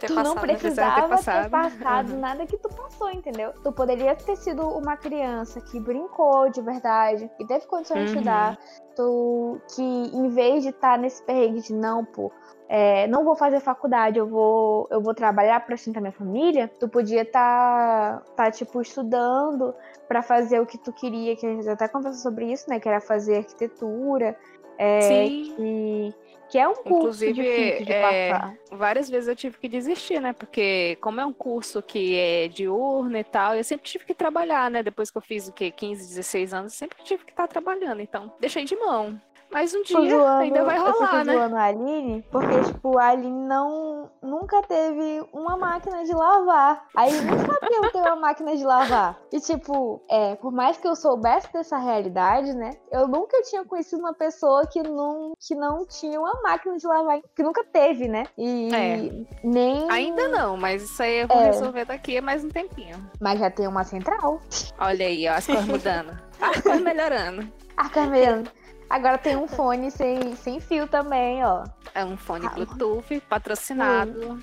passado, não precisava ter passado, ter passado uhum. nada que tu passou, entendeu? Tu poderia ter sido uma criança que brincou de verdade, que teve condições uhum. Estudar, tu que em vez de estar tá nesse perrengue de não, pô, é, não vou fazer faculdade, eu vou, eu vou trabalhar para sustentar minha família, tu podia estar, tá, tá, tipo, estudando para fazer o que tu queria, que a gente até conversou sobre isso, né? Que era fazer arquitetura. É, Sim. Que, que é um curso Inclusive, difícil de é, passar. Várias vezes eu tive que desistir, né? Porque como é um curso que é diurno e tal, eu sempre tive que trabalhar, né? Depois que eu fiz o quê? 15, 16 anos, sempre tive que estar trabalhando. Então, deixei de mão. Mas um dia zoando, ainda vai rolar, eu né? zoando a Aline, porque, tipo, a Aline não, nunca teve uma máquina de lavar. Aí nunca sabia ter uma máquina de lavar. E, tipo, é, por mais que eu soubesse dessa realidade, né? Eu nunca tinha conhecido uma pessoa que não, que não tinha uma máquina de lavar, que nunca teve, né? E é. nem. Ainda não, mas isso aí eu vou é. resolver daqui a mais um tempinho. Mas já tem uma central. Olha aí, ó, as coisas mudando. As coisas melhorando. As coisas melhorando. Agora tem um fone sem, sem fio também, ó. É um fone Bluetooth patrocinado.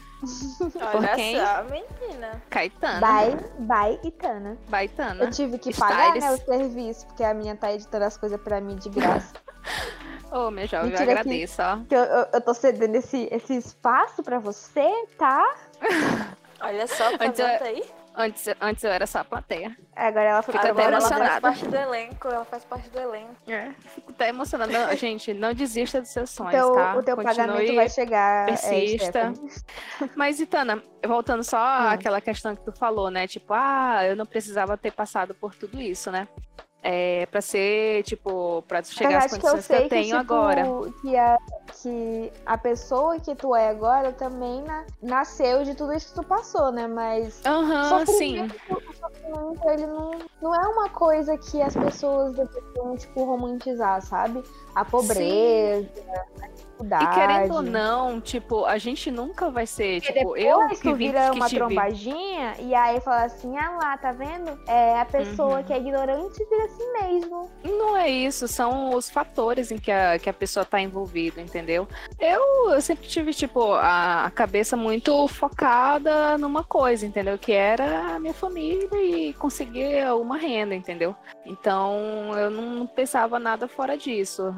Por Olha quem? só, menina. Caetano. By, by Itana. By Itana. Eu tive que pagar, né, o serviço, porque a minha tá editando as coisas pra mim de graça. Ô, oh, meu jovem, eu agradeço, ó. Eu, eu, eu, tô cedendo esse, esse espaço pra você, tá? Olha só, tá Antes aí? Antes, antes eu era só a plateia. Agora ela fica até emocionada. Ela faz parte do elenco, ela faz parte do elenco. É, fico até emocionada. gente, não desista dos seus sonhos, teu, tá? O teu Continue pagamento vai chegar. É, persista. É, Mas, Itana, voltando só hum. àquela questão que tu falou, né? Tipo, ah, eu não precisava ter passado por tudo isso, né? É, para ser, tipo, para chegar às condições que eu, que eu tenho que, tipo, agora. Que a, que a pessoa que tu é agora também na, nasceu de tudo isso que tu passou, né? Mas uhum, sim. O ele não, não é uma coisa que as pessoas deveriam, tipo, romantizar, sabe? A pobreza, sim dificuldade. E querendo ou não, tipo, a gente nunca vai ser, Porque tipo, eu que tu vira que uma trombadinha e aí fala assim, ah lá, tá vendo? É a pessoa uhum. que é ignorante vira assim mesmo. Não é isso, são os fatores em que a, que a pessoa tá envolvida, entendeu? Eu, eu sempre tive, tipo, a, a cabeça muito focada numa coisa, entendeu? Que era a minha família e conseguir uma renda, entendeu? Então, eu não pensava nada fora disso.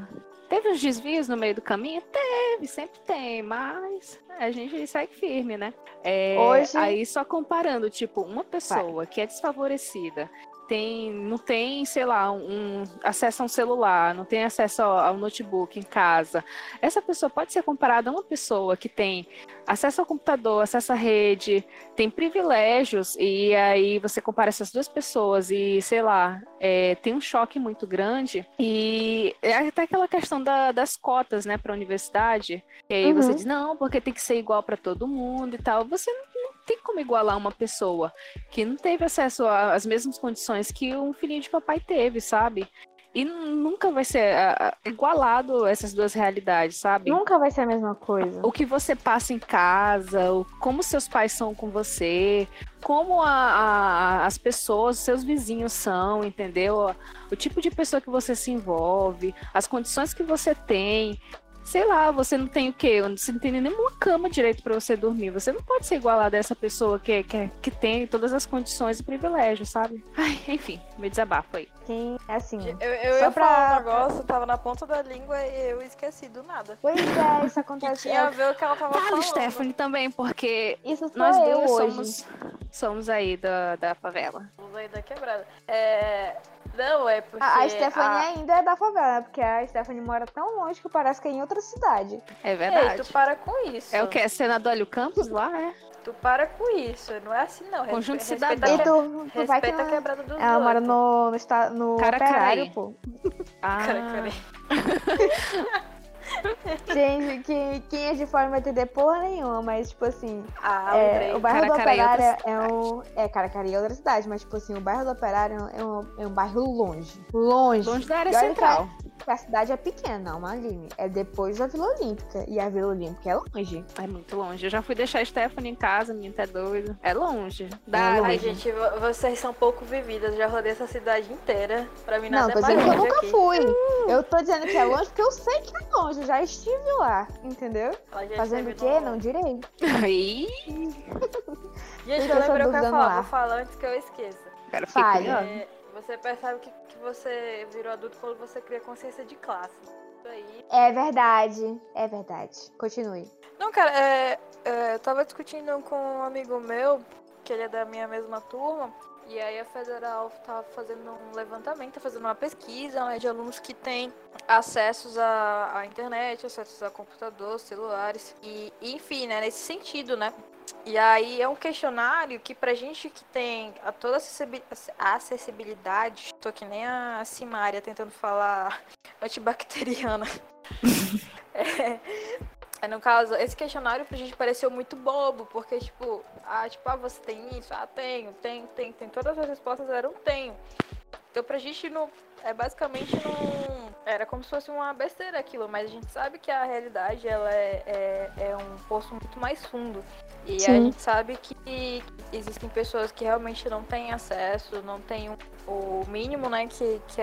Teve uns desvios no meio do caminho? Teve, sempre tem, mas a gente segue firme, né? É, Hoje- Aí só comparando, tipo, uma pessoa que é desfavorecida, tem, não tem, sei lá, um acesso a um celular, não tem acesso ao, ao notebook em casa. Essa pessoa pode ser comparada a uma pessoa que tem acesso ao computador, acesso à rede, tem privilégios, e aí você compara essas duas pessoas e, sei lá, é, tem um choque muito grande. E é até aquela questão da- das cotas, né, para a universidade. E aí você Uhum. diz, não, porque tem que ser igual para todo mundo e tal. Você não tem como igualar uma pessoa que não teve acesso às mesmas condições que um filhinho de papai teve, sabe? E nunca vai ser igualado essas duas realidades, sabe? Nunca vai ser a mesma coisa. o que você passa em casa, o- como seus pais são com você, como a- as pessoas, seus vizinhos são, entendeu? O tipo de pessoa que você se envolve, as condições que você tem. Sei lá, você não tem o quê? Você não tem nenhuma cama direito para você dormir. Você não pode ser igualado a essa pessoa que, que, que tem todas as condições e privilégios, sabe? Ai, enfim, meu desabafo aí. Quem, assim. Eu, eu Só ia pra- falar um negócio, tava na ponta da língua e eu esqueci do nada. Pois é, isso Que acontece. tinha a ver o que ela tava Fala, falando. Stephanie, também, porque Isso nós duas hoje. somos, somos aí da, da favela. Vamos aí da quebrada. É... Não, é porque... A, a Stephanie a- ainda é da favela, porque a Stephanie mora tão longe que parece que é em outra cidade. É Ei, verdade. tu para com isso. É o que? É cena do Hélio Campos lá, é? Tu para com isso. Não é assim, não. Conjunto Respe- cidadão. respeita, E a tu, que- tu vai que respeita a ela, quebrada dos ela mora no, no, no operário, pô. Ah. Gente, que, quem é de fora não vai entender porra nenhuma, mas tipo assim, Ah, é, o bairro do é Operário é um. É, Caracari é outra cidade, mas tipo assim, o bairro do Operário é um, é um bairro longe. Longe. longe da área E central. A cidade é pequena, não, Aline. É depois da Vila Olímpica. E a Vila Olímpica é longe. É muito longe. Eu já fui deixar a Stephanie em casa, minha tá doido. É longe. Da É área. Ai, longe. gente, vo- vocês são pouco vividas. Já rodei essa cidade inteira. Pra mim Não, nada tô é mais dizendo que eu longe nunca aqui. fui. Eu tô dizendo que é longe porque eu sei que é longe. Eu já estive lá, entendeu? Fazendo o quê? no- Não direi. Ih, Gente, Eu eu lembrei o que eu ar. Vou falar antes que eu esqueça. cara, Fale. É, você percebe que, que você virou adulto quando você cria consciência de classe. Isso aí. É verdade. É verdade. Continue. Não, cara, é, é, eu tava discutindo com um amigo meu, que ele é da minha mesma turma, e aí a Federal tava fazendo um levantamento, tá fazendo uma pesquisa né, de alunos que têm acessos à, à internet, acessos a computador, celulares, e enfim, né, nesse sentido, né? E aí é um questionário que pra gente que tem a toda acessibi- acessibilidade, tô que nem a Simária tentando falar antibacteriana. É, no caso, esse questionário pra gente pareceu muito bobo, porque tipo, ah, tipo, ah, você tem isso? Ah, tenho, tenho, tenho, tenho. Todas as respostas eram tenho. Então pra gente não. É basicamente não. Era como se fosse uma besteira aquilo, mas a gente sabe que a realidade ela é, é, é um poço muito mais fundo. E a Sim. gente sabe que existem pessoas que realmente não têm acesso, não têm o- o mínimo, né, que, que,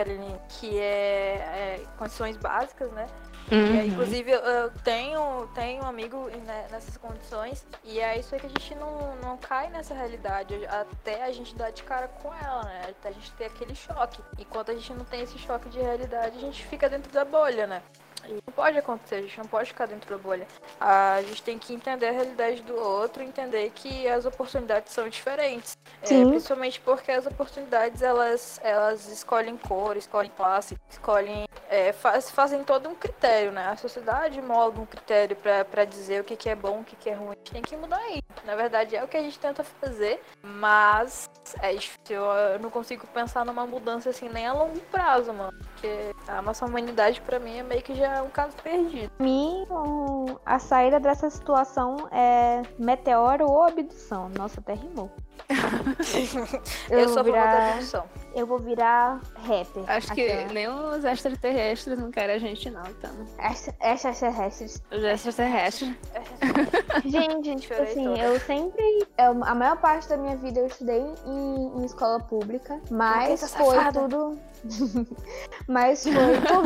que é, é condições básicas, né? E Uhum. inclusive, eu- tenho, tenho um amigo né, nessas condições, e é isso aí que a gente não, não cai nessa realidade, até a gente dar de cara com ela, né? Até a gente ter aquele choque. Enquanto a gente não tem esse choque de realidade, a gente fica dentro da bolha, né? E não pode acontecer, a gente não pode ficar dentro da bolha. A gente tem que entender a realidade do outro, entender que as oportunidades são diferentes. É, principalmente porque as oportunidades elas, elas escolhem cor, escolhem classe, escolhem. É, faz, fazem todo um critério, né? A sociedade molda um critério pra dizer o que, que é bom, o que, que é ruim. A gente tem que mudar isso. Na verdade, é o que a gente tenta fazer, mas é difícil. Eu não consigo pensar numa mudança assim nem a longo prazo, mano. Porque a nossa humanidade, pra mim, é meio que já um caso perdido. Pra mim, o- a saída dessa situação é meteoro ou abdução. Nossa, até rimou. Eu, Eu, sou favor da virar, abdução. eu vou virar rapper. Acho que Aquela. nem os extraterrestres não querem a gente, não, então. Extra- Extraterrestres. Os extraterrestres. Gente, tipo Chorei assim, toda. eu sempre. eu- a maior parte da minha vida eu estudei em, em escola pública, mas Princesa foi tudo. mas foi.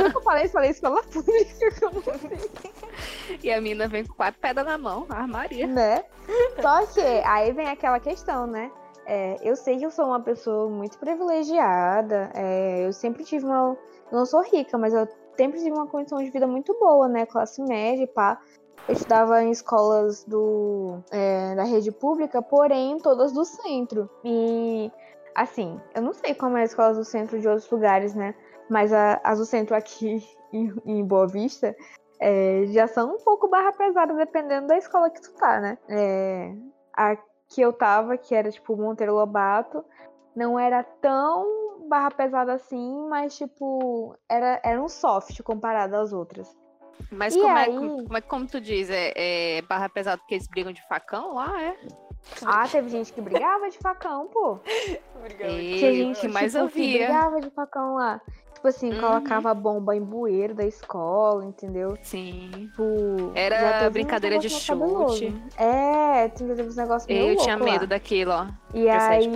Que eu falei, falei escola pública, como E a mina vem com quatro pedras na mão, a armaria. né? Só que aí vem aquela questão, né? É, eu sei que eu sou uma pessoa muito privilegiada. é, eu sempre tive uma. Eu não sou rica, mas eu sempre tive uma condição de vida muito boa, né? Classe média, pá. Eu estudava em escolas do, é, da rede pública, porém todas do centro. E, assim, eu não sei como é as escolas do centro de outros lugares, né? Mas a, as do centro aqui em, em Boa Vista é, já são um pouco barra pesada, dependendo da escola que tu tá, né? É, a que eu tava, que era tipo Monteiro Lobato, não era tão barra pesada assim, mas tipo, era, era um soft comparado às outras. Mas E como, é, aí? como é que como tu diz? É, é barra pesada porque eles brigam de facão lá, é? Ah, teve gente que brigava de facão, pô. Obrigada. Tinha gente que mais tipo, eu que brigava de facão lá. Tipo assim, Uhum. colocava bomba em bueiro da escola, entendeu? Sim. Tipo, Era brincadeira de chute. É, teve uns negócios meio Eu tinha louco medo lá. daquilo, ó. E aí.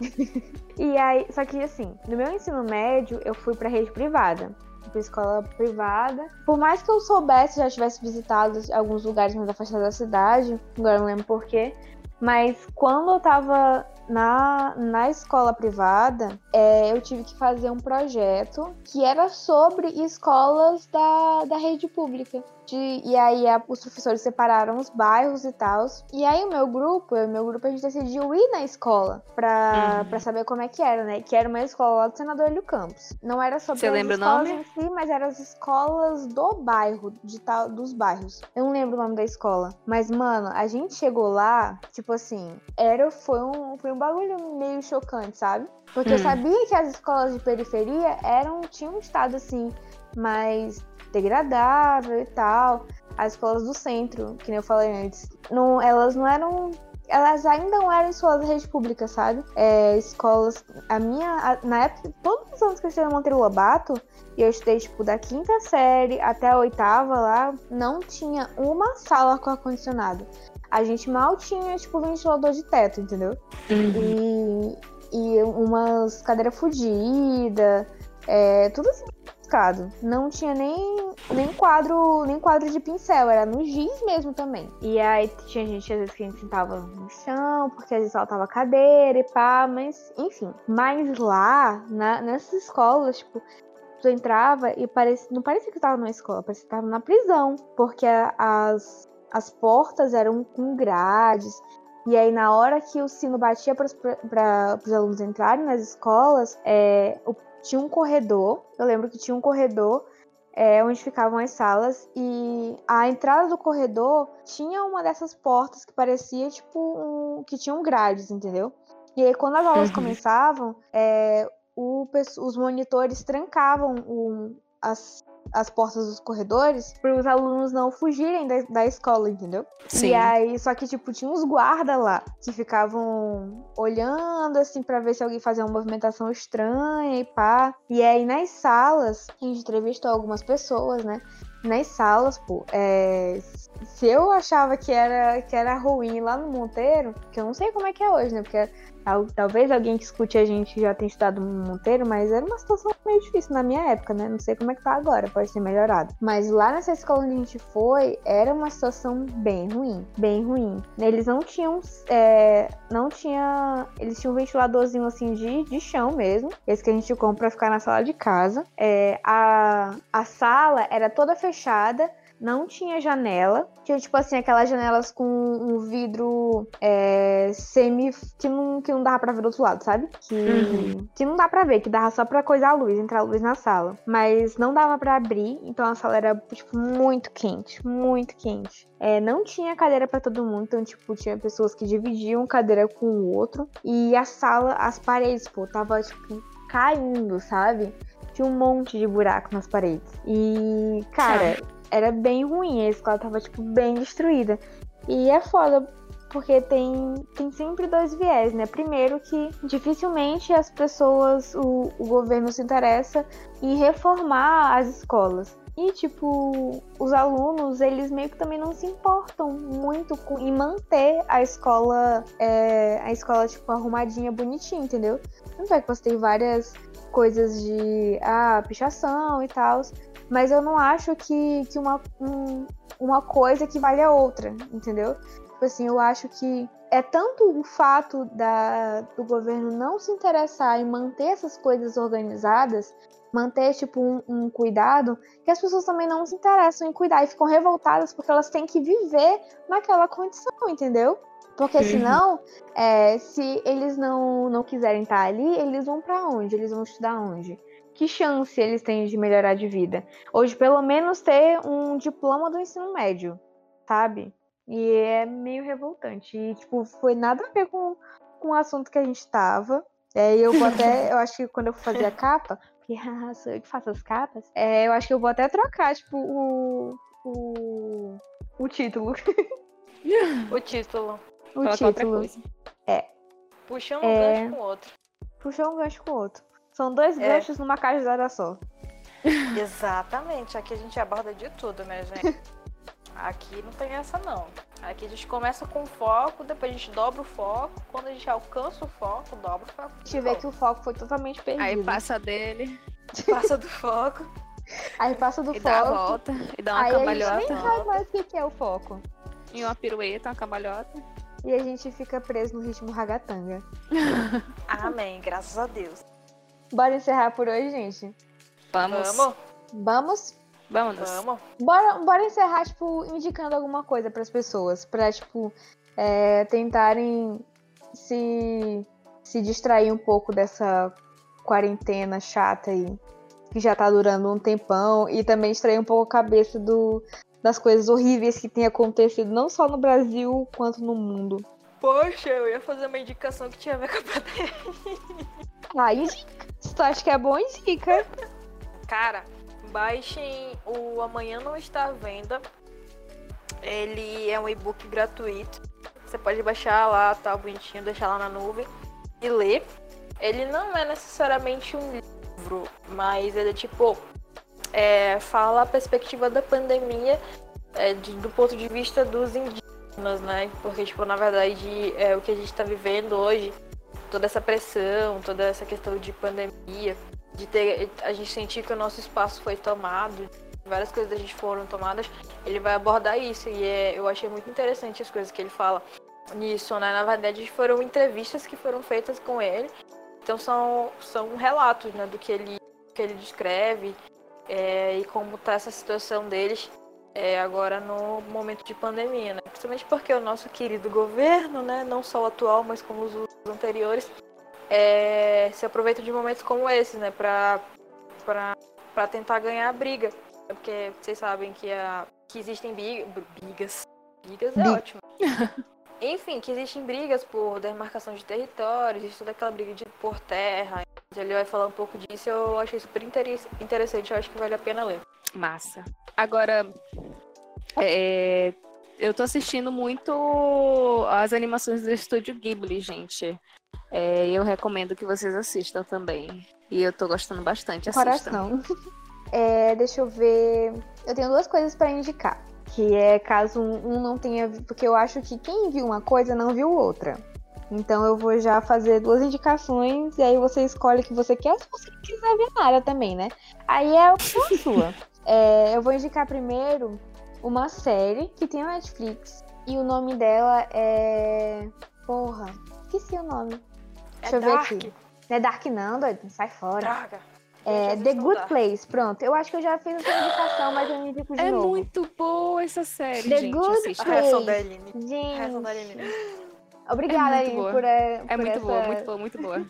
e aí, só que assim, no meu ensino médio, eu fui pra rede privada. Fui pra escola privada. Por mais que eu soubesse, já tivesse visitado alguns lugares mais afastados da cidade, agora eu não lembro porquê. Mas quando eu tava na, na escola privada, é, eu tive que fazer um projeto que era sobre escolas da, da rede pública. De- e aí a- os professores separaram os bairros e tal. E aí o meu grupo, eu e o meu grupo, a gente decidiu ir na escola pra, Uhum. pra saber como é que era, né? Que era uma escola lá do Senador Hélio Campos. Não era sobre Você as lembra o escolas nome? em si, mas eram as escolas do bairro, de tal, dos bairros. Eu não lembro o nome da escola. Mas, mano, a gente chegou lá, tipo assim, era, foi, um, foi um bagulho meio chocante, sabe? Porque eu Hum. sabia que as escolas de periferia eram, tinham um estado assim, mais degradável e tal. As escolas do centro, que nem eu falei antes, não, elas não eram. Elas ainda não eram escolas da rede pública, sabe? É, escolas. A minha. a- na época, todos os anos que eu estudei no Monteiro Lobato, e eu estudei, tipo, da quinta série até a oitava lá, não tinha uma sala com ar-condicionado. A gente mal tinha, tipo, ventilador de teto, entendeu? Uhum. E, e umas cadeiras fodidas, é, tudo assim buscado. Não tinha nem, nem quadro nem quadro de pincel, era no giz mesmo também. E aí tinha gente às vezes que a gente sentava no chão, porque às vezes faltava cadeira e pá, mas enfim. Mas lá, na, nessas escolas, tipo, tu entrava e parecia, não parecia que tava numa escola, parecia que tava na prisão, porque as, as portas eram com grades. E aí, na hora que o sino batia para os alunos entrarem nas escolas, é, o- tinha um corredor. Eu lembro que tinha um corredor é, onde ficavam as salas. E a entrada do corredor tinha uma dessas portas que parecia tipo um, que tinham grades, entendeu? E aí, quando as aulas Uhum. começavam, é, o os monitores trancavam o- as, as portas dos corredores para os alunos não fugirem da, da escola, entendeu? Sim. E aí, só que, tipo, tinha uns guarda lá que ficavam olhando, assim, pra ver se alguém fazia uma movimentação estranha e pá. E aí, nas salas, a gente entrevistou algumas pessoas, né? Nas salas, pô, é, se eu achava que era, que era ruim lá no Monteiro, que eu não sei como é que é hoje, né? Porque talvez alguém que escute a gente já tenha estudado Monteiro, mas era uma situação meio difícil na minha época, né? Não sei como é que tá agora, pode ter melhorado. Mas lá nessa escola onde a gente foi, era uma situação bem ruim, bem ruim. Eles não tinham, é, não tinha, eles tinham um ventiladorzinho assim de, de chão mesmo, esse que a gente compra pra ficar na sala de casa. É, a, a sala era toda fechada, não tinha janela. Tinha, tipo assim, aquelas janelas com um vidro é, semi. que não, que não dava pra ver do outro lado, sabe? Que, Uhum. que não dá pra ver, que dava só pra coisar a luz, entrar a luz na sala. Mas não dava pra abrir, então a sala era, tipo, muito quente, muito quente. É, não tinha cadeira pra todo mundo, então, tipo, tinha pessoas que dividiam cadeira com o outro. E a sala, as paredes, pô, tava, tipo, caindo, sabe? Tinha um monte de buraco nas paredes. E, cara, era bem ruim. A escola tava, tipo, bem destruída. E é foda, porque tem, tem sempre dois viés, né? Primeiro que dificilmente as pessoas, o, o governo se interessa em reformar as escolas. E, tipo, os alunos, eles meio que também não se importam muito com, em manter a escola, é, a escola, tipo, arrumadinha, bonitinha, entendeu? Tanto é que você tem várias coisas de, ah, pichação e tal, mas eu não acho que, que uma, um- uma coisa equivale a outra, entendeu? Tipo assim, eu acho que é tanto o fato da, do governo não se interessar em manter essas coisas organizadas, manter tipo um, um, cuidado, que as pessoas também não se interessam em cuidar e ficam revoltadas porque elas têm que viver naquela condição, entendeu? Porque senão, é, se eles não, não quiserem estar ali, eles vão para onde? Eles vão estudar onde? Que chance eles têm de melhorar de vida? Ou de pelo menos ter um diploma do ensino médio, sabe? E é meio revoltante. E, tipo, foi nada a ver com, com o assunto que a gente tava. É, eu vou até, eu acho que quando eu for fazer a capa, porque sou eu que faço as capas, é, eu acho que eu vou até trocar, tipo, o. o, o título. o título. O título. É. Puxando um é... gancho com o outro. Puxou um gancho com o outro. São dois é. ganchos numa cajada só. Exatamente. Aqui a gente aborda de tudo, né, gente? Aqui não tem essa não. Aqui a gente começa com foco, depois a gente dobra o foco. Quando a gente alcança o foco, dobra o foco. A gente vê que o foco foi totalmente perdido. Aí passa dele. Passa do foco. Aí passa do e foco. Dá a volta. E dá uma aí cambalhota. A gente nem sabe mais o que é o foco. E uma pirueta, uma cambalhota. E a gente fica preso no ritmo ragatanga. Amém, graças a Deus. Bora encerrar por hoje, gente? Vamos. Vamos? Vamos? Vamos. Vamos. Bora, bora encerrar, tipo, indicando alguma coisa para as pessoas. Pra, tipo, é, tentarem se, se distrair um pouco dessa quarentena chata aí. Que já tá durando um tempão. E também distrair um pouco a cabeça do, das coisas horríveis que tem acontecido, não só no Brasil, quanto no mundo. Poxa, eu ia fazer uma indicação que tinha a ver com a pandemia. Ah, indica. Se tu acha que é bom, indica. Cara, Baixem o Amanhã Não Está à Venda. Ele é um e-book gratuito. Você pode baixar lá, tá bonitinho, deixar lá na nuvem e ler. Ele não é necessariamente um livro, mas ele é tipo. É, fala a perspectiva da pandemia é, de, do ponto de vista dos indígenas, né? Porque, tipo, na verdade, é, o que a gente está vivendo hoje, toda essa pressão, toda essa questão de pandemia, de ter a gente sentir que o nosso espaço foi tomado, várias coisas da gente foram tomadas, ele vai abordar isso e é, eu achei muito interessante as coisas que ele fala nisso, né? Na verdade, foram entrevistas que foram feitas com ele, então são, são relatos, né, do que ele que ele descreve é, e como tá essa situação deles é, agora no momento de pandemia, né? Principalmente porque o nosso querido governo, né, não só o atual, mas como os anteriores, é, se aproveita de momentos como esses, né, pra, pra, pra tentar ganhar a briga. Porque vocês sabem que, a, que existem brigas. Brigas é ótimo. Enfim, que existem brigas por demarcação de territórios, existe toda aquela briga de por terra. Ele vai falar um pouco disso eu achei super interessante, eu acho que vale a pena ler. Massa. Agora, é, eu tô assistindo muito as animações do estúdio Ghibli, gente. É, eu recomendo que vocês assistam também. E eu tô gostando bastante. Coração. É, deixa eu ver. Eu tenho duas coisas para indicar. Que é caso um não tenha. Porque eu acho que quem viu uma coisa não viu outra. Então eu vou já fazer duas indicações e aí você escolhe o que você quer, se você quiser ver nada também, né? Aí é a sua. É, eu vou indicar primeiro uma série que tem na Netflix. E o nome dela é. Porra, esqueci o nome. Deixa é eu ver dark. aqui. Não é Dark não, doido. Sai fora. Droga. É The Good dark. Place, pronto. Eu acho que eu já fiz essa indicação, mas eu me indico de é novo. É muito boa essa série, The gente. Good assiste. Place. A da Aline. Gente. da Aline. Obrigada, é Aline, por, é por muito essa... boa, muito boa, muito boa.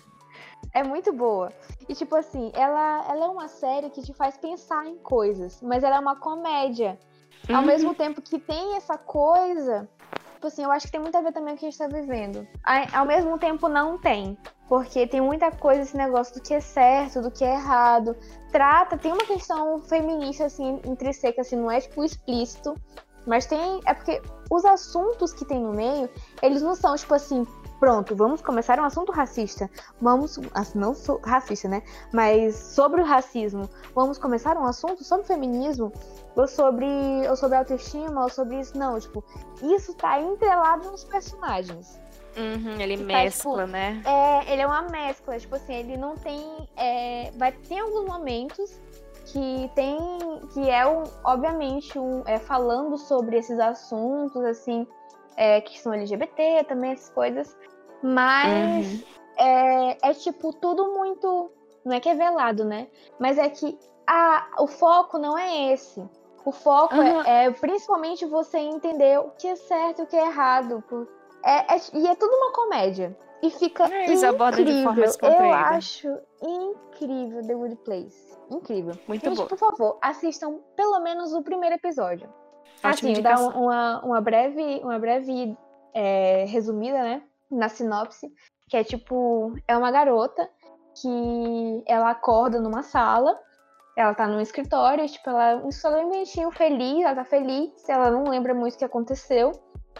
É muito boa. E, tipo assim, ela, ela é uma série que te faz pensar em coisas, mas ela é uma comédia. Uhum. Ao mesmo tempo que tem essa coisa tipo assim, eu acho que tem muito a ver também com o que a gente tá vivendo. Ao mesmo tempo, não tem. Porque tem muita coisa esse negócio do que é certo, do que é errado. Trata, tem uma questão feminista, assim, intrínseca, assim, não é, tipo, explícito. Mas tem. É porque os assuntos que tem no meio, eles não são, tipo assim, pronto, vamos começar um assunto racista. Vamos, assim, não racista, né? Mas sobre o racismo. Vamos começar um assunto sobre feminismo, ou sobre, ou sobre autoestima, ou sobre isso. Não, tipo, isso tá entrelado nos personagens. Uhum, ele tá, mescla, tá, tipo, né? É, ele é uma mescla, tipo assim, ele não tem. É, vai ter alguns momentos que tem. que é, um, obviamente, um, é, falando sobre esses assuntos, assim, é, que são LGBT, também essas coisas. Mas é, é tipo tudo muito. Não é que é velado, né? Mas é que a, o foco não é esse. O foco Uhum. é, é principalmente você entender o que é certo e o que é errado. É, é- e é tudo uma comédia. E fica É, eles abordam de forma incrível. Eu acho incrível The Good Place. Incrível. Muito Gente, boa. por favor, assistam pelo menos o primeiro episódio. Ótima Assim, dá indicação. uma, uma breve, uma breve é, resumida, né? Na sinopse. Que é tipo, é uma garota que ela acorda numa sala, ela tá num escritório, tipo, ela um solenemente feliz, ela tá feliz, ela não lembra muito o que aconteceu.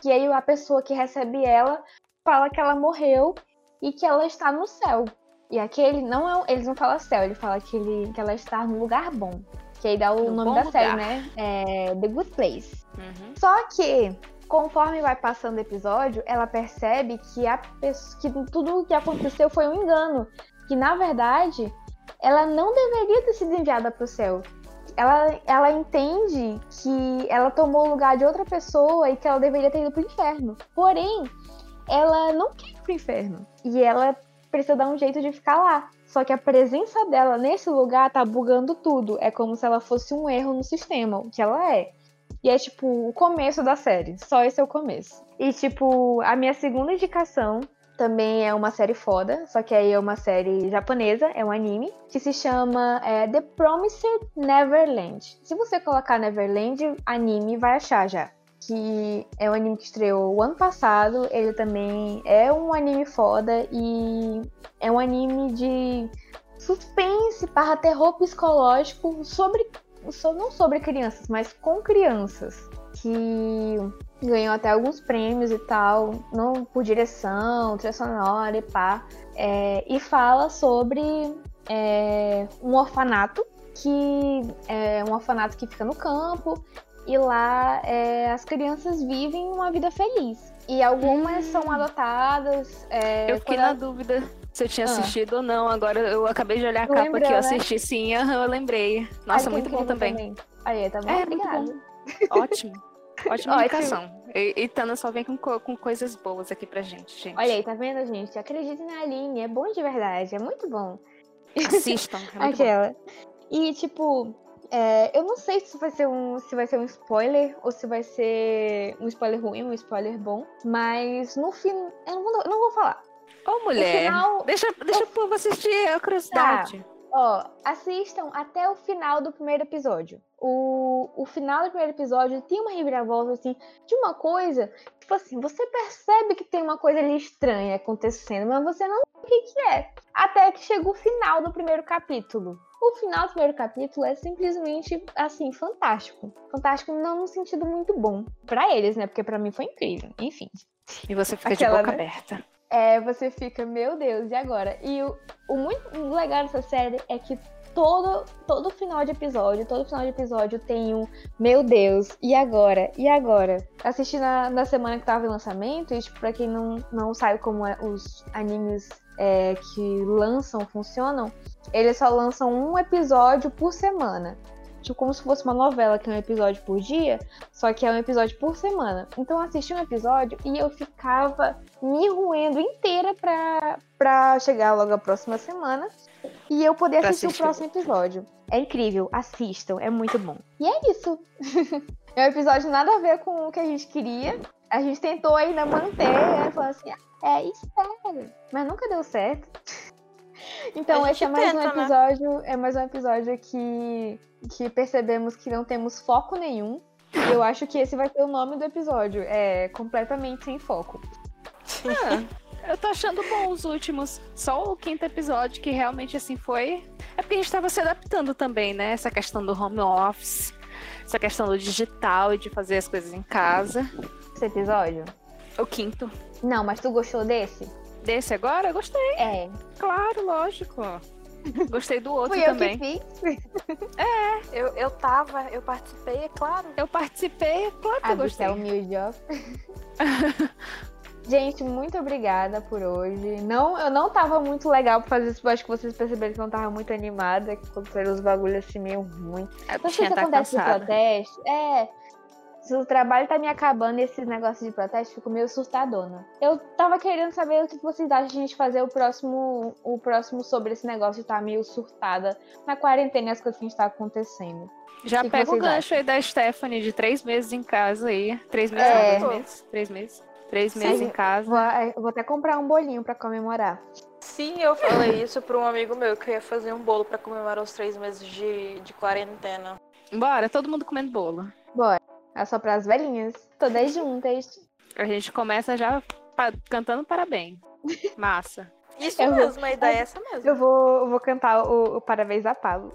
E aí a pessoa que recebe ela fala que ela morreu e que ela está no céu. E aquele não é, eles não falam céu, ele fala que, ele, que ela está no lugar bom. Que aí dá o No nome da lugar. série, né? É The Good Place. Uhum. Só que, conforme vai passando o episódio, ela percebe que, a pessoa, que tudo o que aconteceu foi um engano. Que, na verdade, ela não deveria ter sido enviada para o céu. Ela, ela entende que ela tomou o lugar de outra pessoa e que ela deveria ter ido para o inferno. Porém, ela não quer ir pro inferno. E ela precisa dar um jeito de ficar lá. Só que a presença dela nesse lugar tá bugando tudo. É como se ela fosse um erro no sistema, o que ela é. E é tipo o começo da série. Só esse é o começo. E tipo, a minha segunda indicação também é uma série foda, só que aí é uma série japonesa, é um anime, que se chama é, The Promised Neverland. Se você colocar Neverland, anime, vai achar já. Que é um anime que estreou o ano passado, ele também é um anime foda e é um anime de suspense barra terror psicológico sobre so- não sobre crianças, mas com crianças. Que ganhou até alguns prêmios e tal, não por direção, trilha sonora e pá. É, e fala sobre é, um orfanato que é um orfanato que fica no campo e lá é, as crianças vivem uma vida feliz. E algumas são adotadas. é, Eu fiquei na dúvida se eu tinha Ah. assistido ou não. Agora eu acabei de olhar a capa lembrou, aqui, eu né? assisti sim, eu lembrei. Nossa, Ai, que muito bom incrível também. Aí, tá bom? É, muito Obrigada. bom. Ótimo. Ótima Ótimo. indicação. E, e Tana só vem com, co- com coisas boas aqui pra gente, gente. Olha aí, tá vendo, gente? Acredite na Aline, é bom de verdade, é muito bom. Assistam. É muito bom. Aquela. E, tipo, é, eu não sei se vai, ser um, se vai ser um spoiler ou se vai ser um spoiler ruim, um spoiler bom, mas no fim. Eu não vou, não vou falar. Ô, mulher. final- Deixa, deixa o povo assistir a curiosidade. Ó, assistam até o final do primeiro episódio. O, o final do primeiro episódio tem uma reviravolta, assim, de uma coisa. Tipo assim, você percebe que tem uma coisa ali estranha acontecendo, mas você não sabe o que, que é. Até que chega o final do primeiro capítulo. O final do primeiro capítulo é simplesmente, assim, fantástico. Fantástico não no sentido muito bom. Pra eles, né? Porque pra mim foi incrível. Enfim. E você fica Aquela, de boca né? aberta. É, você fica, meu Deus, e agora? E o, o muito legal dessa série é que todo, todo final de episódio, todo final de episódio tem um, meu Deus, e agora? E agora? Assisti na, na semana que tava em lançamento, e tipo, pra quem não, não sabe como é- os animes é, que lançam funcionam, eles só lançam um episódio por semana. Tipo, como se fosse uma novela, que é um episódio por dia, só que é um episódio por semana. Então eu assisti um episódio e eu ficava me roendo inteira pra, pra chegar logo a próxima semana e eu poder assistir, assistir. o próximo episódio. É incrível, assistam, é muito bom. E é isso. é um episódio nada a ver com o que a gente queria. A gente tentou ainda manter, aí falou assim, é, espera. Mas nunca deu certo. Então, esse é mais um tenta, né? episódio, é mais um episódio que, que percebemos que não temos foco nenhum. E eu acho que esse vai ser o nome do episódio. É completamente sem foco. Ah, eu tô achando bom os últimos. Só o quinto episódio que realmente assim foi. É porque a gente tava se adaptando também, né? Essa questão do home office, essa questão do digital e de fazer as coisas em casa. Esse episódio? O quinto. Não, mas tu gostou desse? Desse agora, eu gostei, É. claro, lógico. Gostei do outro Fui eu também. que fiz. Eu, eu tava, eu participei, é claro. Eu participei, claro que Ah, eu você gostei. é humilde, ó. Gente, muito obrigada por hoje. Não, eu não tava muito legal pra fazer isso. Acho que vocês perceberam que eu não tava muito animada. Que aconteceram os bagulhos assim meio ruim. Eu Não sei se tá acontece de cansada. protesto. É. Se o trabalho tá me acabando e esse negócio de protesto, fico meio surtadona. Eu tava querendo saber o que vocês acham de a gente fazer o próximo, o próximo sobre esse negócio de tá meio surtada na quarentena e as coisas que a gente tá acontecendo. Já que que pega o vocês gancho aí da Stephanie de três meses em casa aí. Três meses, É. não, três meses. Três meses. Três meses Sim. em casa. Vou, é, vou até comprar um bolinho pra comemorar. Sim, eu falei isso pra um amigo meu que eu ia fazer um bolo pra comemorar os três meses de, de quarentena. Bora, todo mundo comendo bolo. É só pras velhinhas. Todas juntas. A gente começa já pa- cantando parabéns. Massa. Isso Eu vou- mesmo, a ideia é essa mesmo. Eu vou, eu vou cantar o, o Parabéns a Pablo.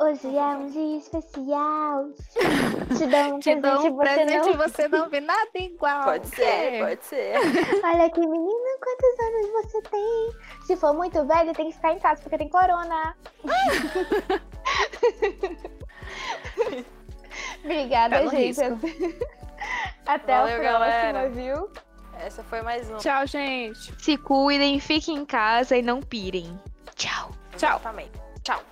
Hoje é um dia especial. Te dou um Te dou presente, um você presente não... e você não vê nada igual. Pode ser, É. pode ser. Olha aqui, menina, quantos anos você tem? Se for muito velho, tem que ficar em casa, porque tem corona. Obrigada, Tá gente. Até Valeu, a próxima, galera. viu? Essa foi mais uma. Tchau, gente. Se cuidem, fiquem em casa e não pirem. Tchau. Tchau. Exatamente. Tchau.